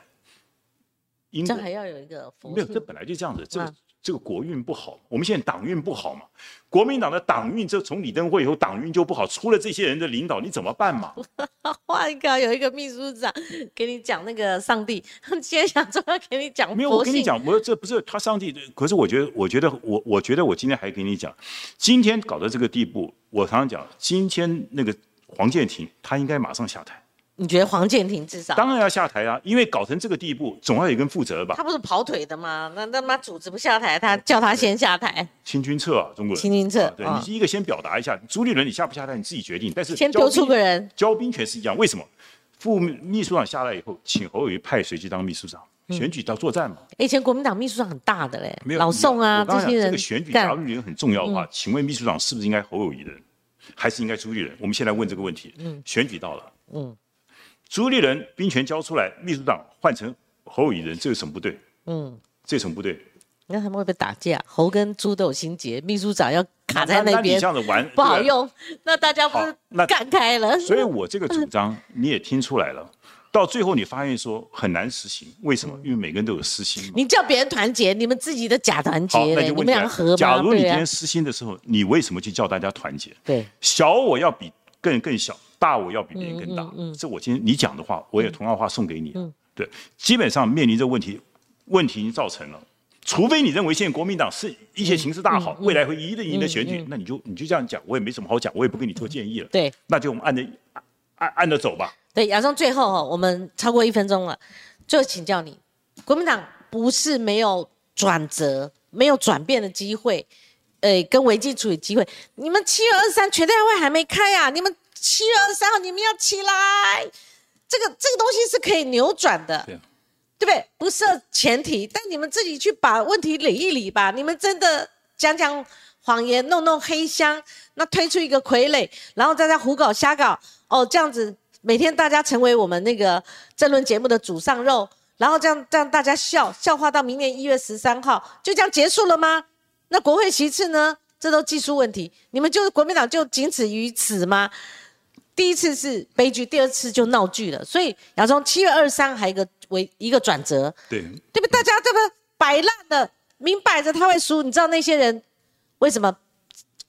这还要有一个没有，这本来就这样子。这个这个国运不好，我们现在党运不好嘛。国民党的党运，这从李登辉以后，党运就不好。出了这些人的领导，你怎么办嘛？(laughs) 换一个，有一个秘书长给你讲那个上帝，(laughs) 今天想说要给你讲。没有，我跟你讲，我这不是他上帝。可是我觉得，我觉得我，我觉得我今天还给你讲，今天搞到这个地步，我常常讲，今天那个。黄建庭他应该马上下台。你觉得黄建庭至少？当然要下台啊，因为搞成这个地步，总要有人负责吧。他不是跑腿的吗？那那妈组织不下台，他叫他先下台。清君侧啊，中国人。清君侧，对你第一个先表达一下，朱立伦你下不下台你自己决定。但是先丢出个人，交兵权是一样。为什么？副秘书长下来以后，请侯友谊派谁去当秘书长？选举到作战嘛。以前国民党秘书长很大的嘞，老宋啊这些人。这个选举假如人很重要的话，请问秘书长是不是应该侯友谊的人？还是应该朱立人。我们现在问这个问题。嗯，选举到了。嗯，朱立人兵权交出来，秘书长换成侯友宜人，这有什么不对？嗯，这有什么不对？那他们会不会打架？侯跟朱都有心结，秘书长要卡在那边，这样子玩不好用。那大家不是干开了？所以我这个主张你也听出来了。到最后你发现说很难实行，为什么？因为每个人都有私心。你叫别人团结，你们自己的假团结，你们两合假如你今天私心的时候，你为什么去叫大家团结？对，小我要比更更小，大我要比别人更大。这我今天你讲的话，我也同样话送给你。对，基本上面临这问题，问题已经造成了。除非你认为现在国民党是一些形势大好，未来会一定赢的选举，那你就你就这样讲，我也没什么好讲，我也不跟你做建议了。对，那就我们按着按按着走吧。对，亚中最后哈，我们超过一分钟了，最后请教你，国民党不是没有转折、没有转变的机会，呃，跟危机处理机会。你们七月二十三全代会还没开啊，你们七月二十三号你们要起来，这个这个东西是可以扭转的，对不对？不设前提，但你们自己去把问题理一理吧。你们真的讲讲谎言、弄弄黑箱，那推出一个傀儡，然后在这胡搞瞎搞，哦，这样子。每天大家成为我们那个政论节目的主上肉，然后这样让大家笑笑话到明年一月十三号，就这样结束了吗？那国会其次呢？这都技术问题，你们就是国民党就仅止于此吗？第一次是悲剧，第二次就闹剧了。所以亚中七月二十三还有一个为一个转折，对对不？大家这个摆烂的，明摆着他会输。你知道那些人为什么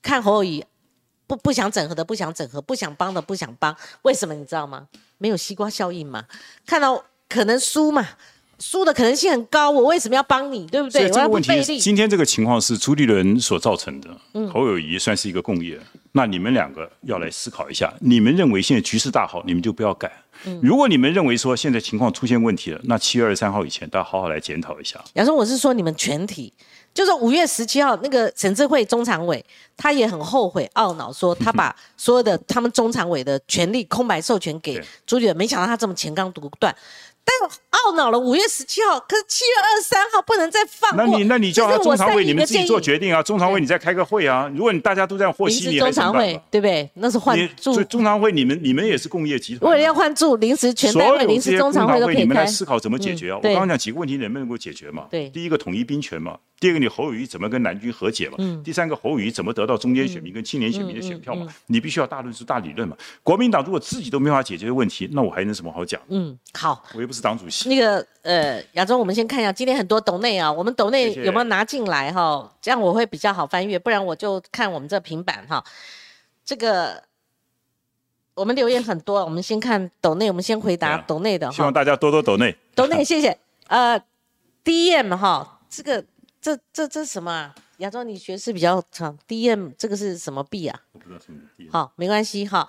看侯友谊？不不想整合的不想整合，不想帮的不想帮，为什么你知道吗？没有西瓜效应嘛？看到可能输嘛，输的可能性很高，我为什么要帮你？对不对？这个问题，今天这个情况是朱立伦所造成的。侯友谊算是一个共业，那你们两个要来思考一下，你们认为现在局势大好，你们就不要改。如果你们认为说现在情况出现问题了，那七月二十三号以前，大家好好来检讨一下。杨松，我是说你们全体。就是五月十七号那个省智会中常委，他也很后悔懊恼，说他 (laughs) 把所有的他们中常委的权利空白授权给朱立伦，没想到他这么前刚独断。但懊恼了，五月十七号，可是七月二十三号不能再放过。那你那你叫他中常委，你们自己做决定啊！中常委你再开个会啊！如果你大家都这样和稀泥，中常委对不对？那是换驻中常会，你们你们也是工业集团。为了要换驻临时全代会、临时中常会都可以你们来思考怎么解决啊！我刚刚讲几个问题，能不能够解决嘛？对，第一个统一兵权嘛，第二个你侯友谊怎么跟南军和解嘛？嗯，第三个侯友谊怎么得到中间选民跟青年选民的选票嘛？你必须要大论述、大理论嘛。国民党如果自己都没法解决问题，那我还能什么好讲？嗯，好，我又不是党主席。那个。呃，亚洲，我们先看一下今天很多斗内啊，我们斗内有没有拿进来哈？这样我会比较好翻阅，不然我就看我们这平板哈。这个我们留言很多，我们先看斗内，我们先回答斗内的哈。希望大家多多斗内。斗内，谢谢。呃，DM 哈，这个这这这什么啊？亚洲你学识比较长，DM 这个是什么币啊？我不知道什么币，好，没关系哈。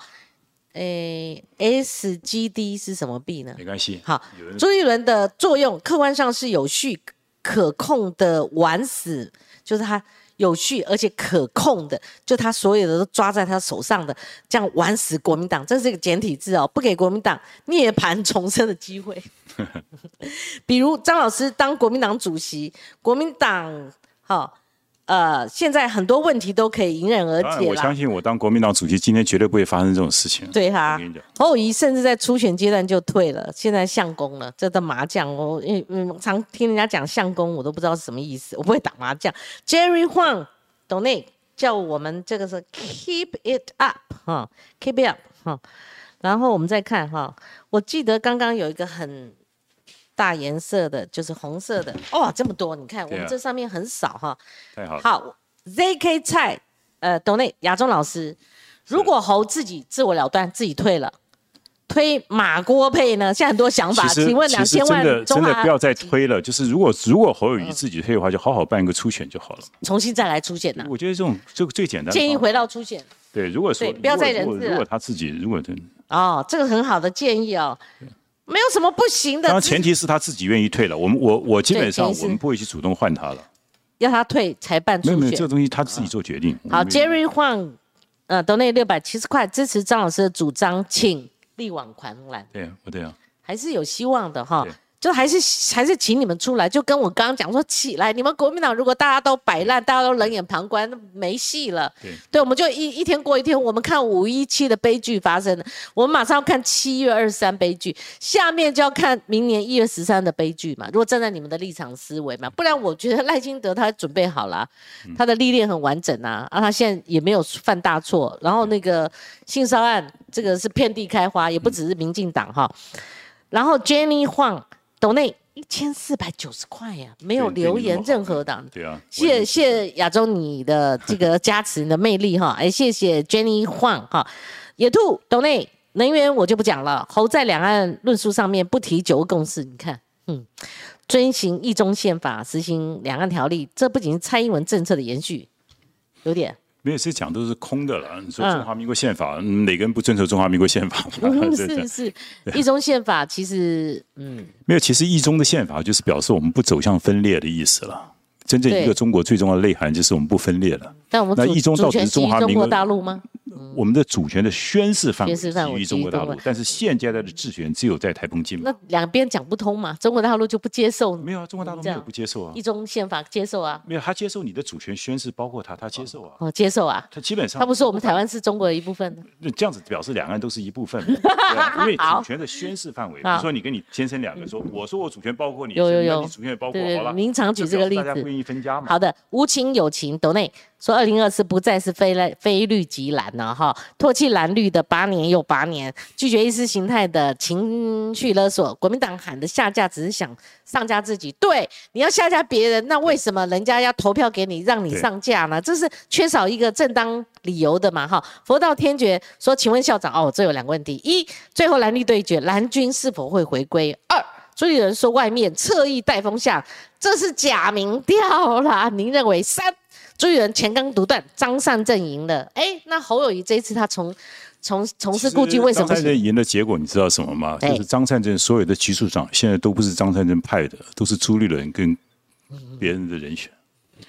诶，SGD 是什么币呢？没关系。好，朱一伦的作用客观上是有序可控的玩死，就是他有序而且可控的，就他所有的都抓在他手上的，这样玩死国民党，这是一个简体字哦，不给国民党涅槃重生的机会。(laughs) 比如张老师当国民党主席，国民党好。呃，现在很多问题都可以迎刃而解我相信我当国民党主席，今天绝对不会发生这种事情。对哈侯友谊甚至在初选阶段就退了，现在相公了。这的麻将，我嗯嗯常听人家讲相公，我都不知道是什么意思，我不会打麻将。Jerry Huang 董内叫我们这个是 keep it up 哈，keep it up 哈。然后我们再看哈，我记得刚刚有一个很大颜色的，就是红色的，哇，这么多！你看我们这上面很少哈。太好了。好，ZK 蔡，呃，董内亚中老师，如果侯自己自我了断，自己退了，推马郭配呢？现在很多想法，请问两千其实真的真的不要再推了。就是如果如果侯友谊自己推的话，就好好办一个初选就好了。重新再来初选呢？我觉得这种这个最简单建议回到初选对，如果说对不要再人如果他自己如果真，哦，这个很好的建议哦，没有什么不行的当然，只前提是他自己愿意退了。我们我我基本上我们不会去主动换他了。要他退才办初没有没有，这个。东西他自己做决定。好，Jerry Huang，呃，都那六百七十块支持张老师的主张，请力挽狂澜。对啊，我对啊，还是有希望的哈对。就还是还是请你们出来，就跟我刚刚讲说起来，你们国民党如果大家都摆烂，大家都冷眼旁观，那没戏了。对我们就一一天过一天，我们看五一七的悲剧发生了，我们马上要看七月二十三悲剧，下面就要看明年一月十三的悲剧嘛。如果站在你们的立场思维嘛，不然我觉得赖清德他准备好了啊、他的历练很完整啊，啊，他现在也没有犯大错，然后那个性骚案这个是遍地开花，也不只是民进党哈。然后 Jenny Huang 抖内一千四百九十块呀，没有留言任何的。对啊。谢谢亚洲你的这个加持，你的魅力哈，(laughs) 哎，谢谢 Jenny Huang 哈，野兔抖内能源我就不讲了，侯在两岸论述上面不提九个共识，你看，嗯，遵行一中宪法，实行两岸条例，这不仅是蔡英文政策的延续，有点，没有，是讲都是空的了。你说嗯中华民国宪法，嗯哪个人不遵守中华民国宪法？嗯，(laughs) 对对是是，一中宪法其实，嗯，没有，其实一中的宪法就是表示我们不走向分裂的意思了。真正一个中国最重要的内涵就是我们不分裂了。但我们主那一中到底是中华民国大陆吗？我们的主权的宣誓范围基于中国大陆但是现阶段的治权只有在台澎金马。那两边讲不通嘛，中国大陆就不接受没有啊，中国大陆没有不接受啊。一，中宪法，接受啊，没有他接受你的主权宣誓，包括他，他接受啊，哦，接受啊，他基本上他不说我们台湾是中国的一部分那，这样子表示两岸都是一部分，(laughs) 因为主权的宣誓范围，比如说你跟你先生两个说，我说我主权包括你，有有有。你主权也包括，好了，您常举这个例子。大家不愿意分家嘛，好的，无情有情，斗内。说二零二四不再是非蓝非绿即蓝了哈，唾弃蓝绿的八年又八年，拒绝意识形态的情绪勒索。国民党喊的下架只是想上架自己，对，你要下架别人，那为什么人家要投票给你，让你上架呢？这是缺少一个正当理由的嘛哈。佛道天爵说，请问校长哦，这有两个问题：一，最后蓝绿对决，蓝军是否会回归？二。朱立伦说外面侧翼带风向，这是假民调啦。您认为三？朱立伦前刚独断，张善政赢了。哎，那侯友谊这一次他从从从事顾忌，为什么？张善政赢的结果你知道什么吗？就是张善政所有的局处长现在都不是张善政派的，都是朱立伦跟别人的人选。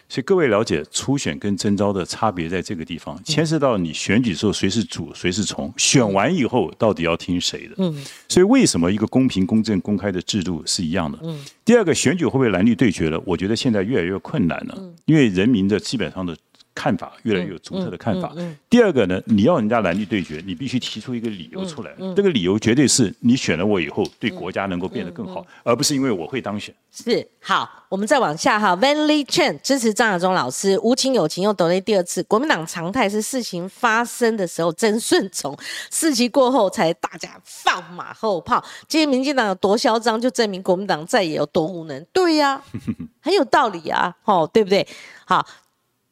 所以各位了解初选跟征召的差别在这个地方，牵涉到你选举时候谁是主谁是从，选完以后到底要听谁的。嗯，所以为什么一个公平、公正、公开的制度是一样的？嗯，第二个选举会不会蓝绿对决了？我觉得现在越来越困难了，因为人民的基本上的看法越来越有独特的看法。第二个呢，你要人家蓝绿对决，你必须提出一个理由出来，这个理由绝对是你选了我以后对国家能够变得更好，而不是因为我会当选。是好，我们再往下哈。Van Lee Chen 支持张亚中老师，无情有情又得了第二次。国民党常态是事情发生的时候真顺从，事情过后才大家放马后炮。今天民进党有多嚣张，就证明国民党再也有多无能。对呀、(laughs) 很有道理啊，哦，对不对？好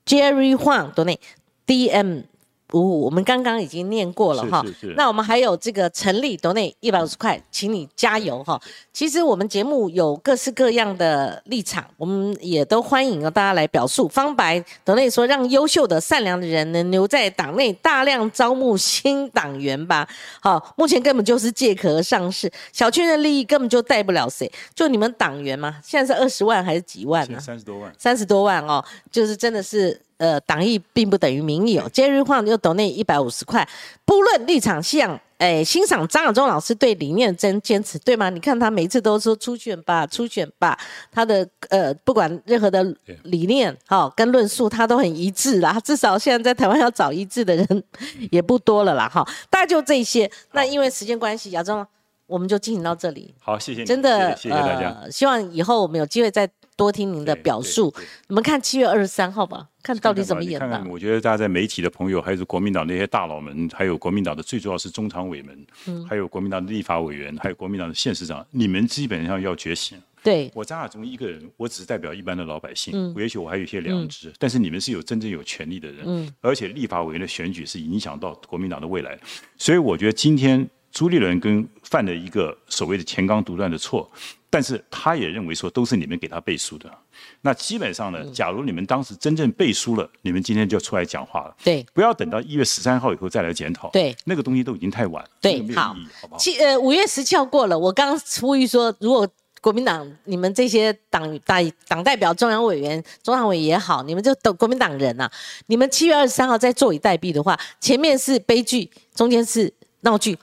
，Jerry Huang 抖内 DM 五五，我们刚刚已经念过了哈。那我们还有这个陈立斗内一百五十块，请你加油哈。其实我们节目有各式各样的立场，我们也都欢迎大家来表述。方白斗内说，让优秀的、善良的人能留在党内，大量招募新党员吧。好，目前根本就是借壳上市，小圈的利益根本就带不了谁。就你们党员嘛，现在是二十万还是几万呢？三十多万，三十多万哦，就是真的是。呃，党意并不等于民意哦。杰瑞晃又抖那一百五十块，不论立场向，哎，欣赏张亚中老师对理念真坚持，对吗？你看他每次都说初选吧，初选吧，他的呃，不管任何的理念哈跟论述，他都很一致啦。至少现在在台湾要找一致的人 (laughs) 也不多了啦哈。大概就这些。那因为时间关系，亚中我们就进行到这里。好，谢谢，真的，谢谢大家。希望以后我们有机会再。多听您的表述，我们看七月二十三号吧，看到底怎么演吧。看看，我觉得大家在媒体的朋友，还有国民党那些大佬们，还有国民党的最重要是中常委们，嗯，还有国民党的立法委员，还有国民党的县市长，你们基本上要觉醒。对，我张亚中一个人，我只是代表一般的老百姓，嗯，也许我还有一些良知，但是你们是有真正有权利的人，嗯，而且立法委员的选举是影响到国民党的未来，所以我觉得今天朱立伦跟犯了一个所谓的前纲独断的错。但是他也认为说都是你们给他背书的，那基本上呢，假如你们当时真正背书了，你们今天就出来讲话了。对，不要等到一月十三号以后再来检讨。对，那个东西都已经太晚。对，好，七呃五月十七号过了，我刚呼吁说，如果国民党你们这些党代党代表、中央委员、中常委也好，你们就等国民党人呐，你们七月二十三号再坐以待毙的话，前面是悲剧，中间是闹剧。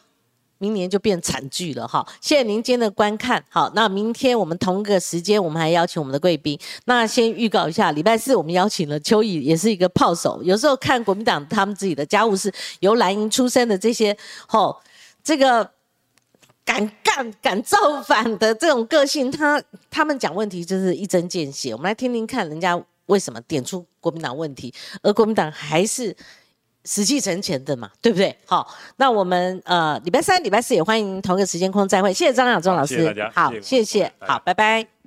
明年就变惨剧了哈！谢谢您今天的观看。好，那明天我们同个时间，我们还邀请我们的贵宾。那先预告一下，礼拜四我们邀请了邱毅，也是一个炮手。有时候看国民党他们自己的家务事，由蓝营出身的这些，吼，这个敢干敢造反的这种个性，他他们讲问题就是一针见血。我们来听听看，人家为什么点出国民党问题，而国民党还是。死气沉沉的嘛，对不对？好，那我们呃礼拜三、礼拜四也欢迎同一个时间空再会。谢谢张晓钟老师，谢谢大家，好，谢谢，好，拜拜。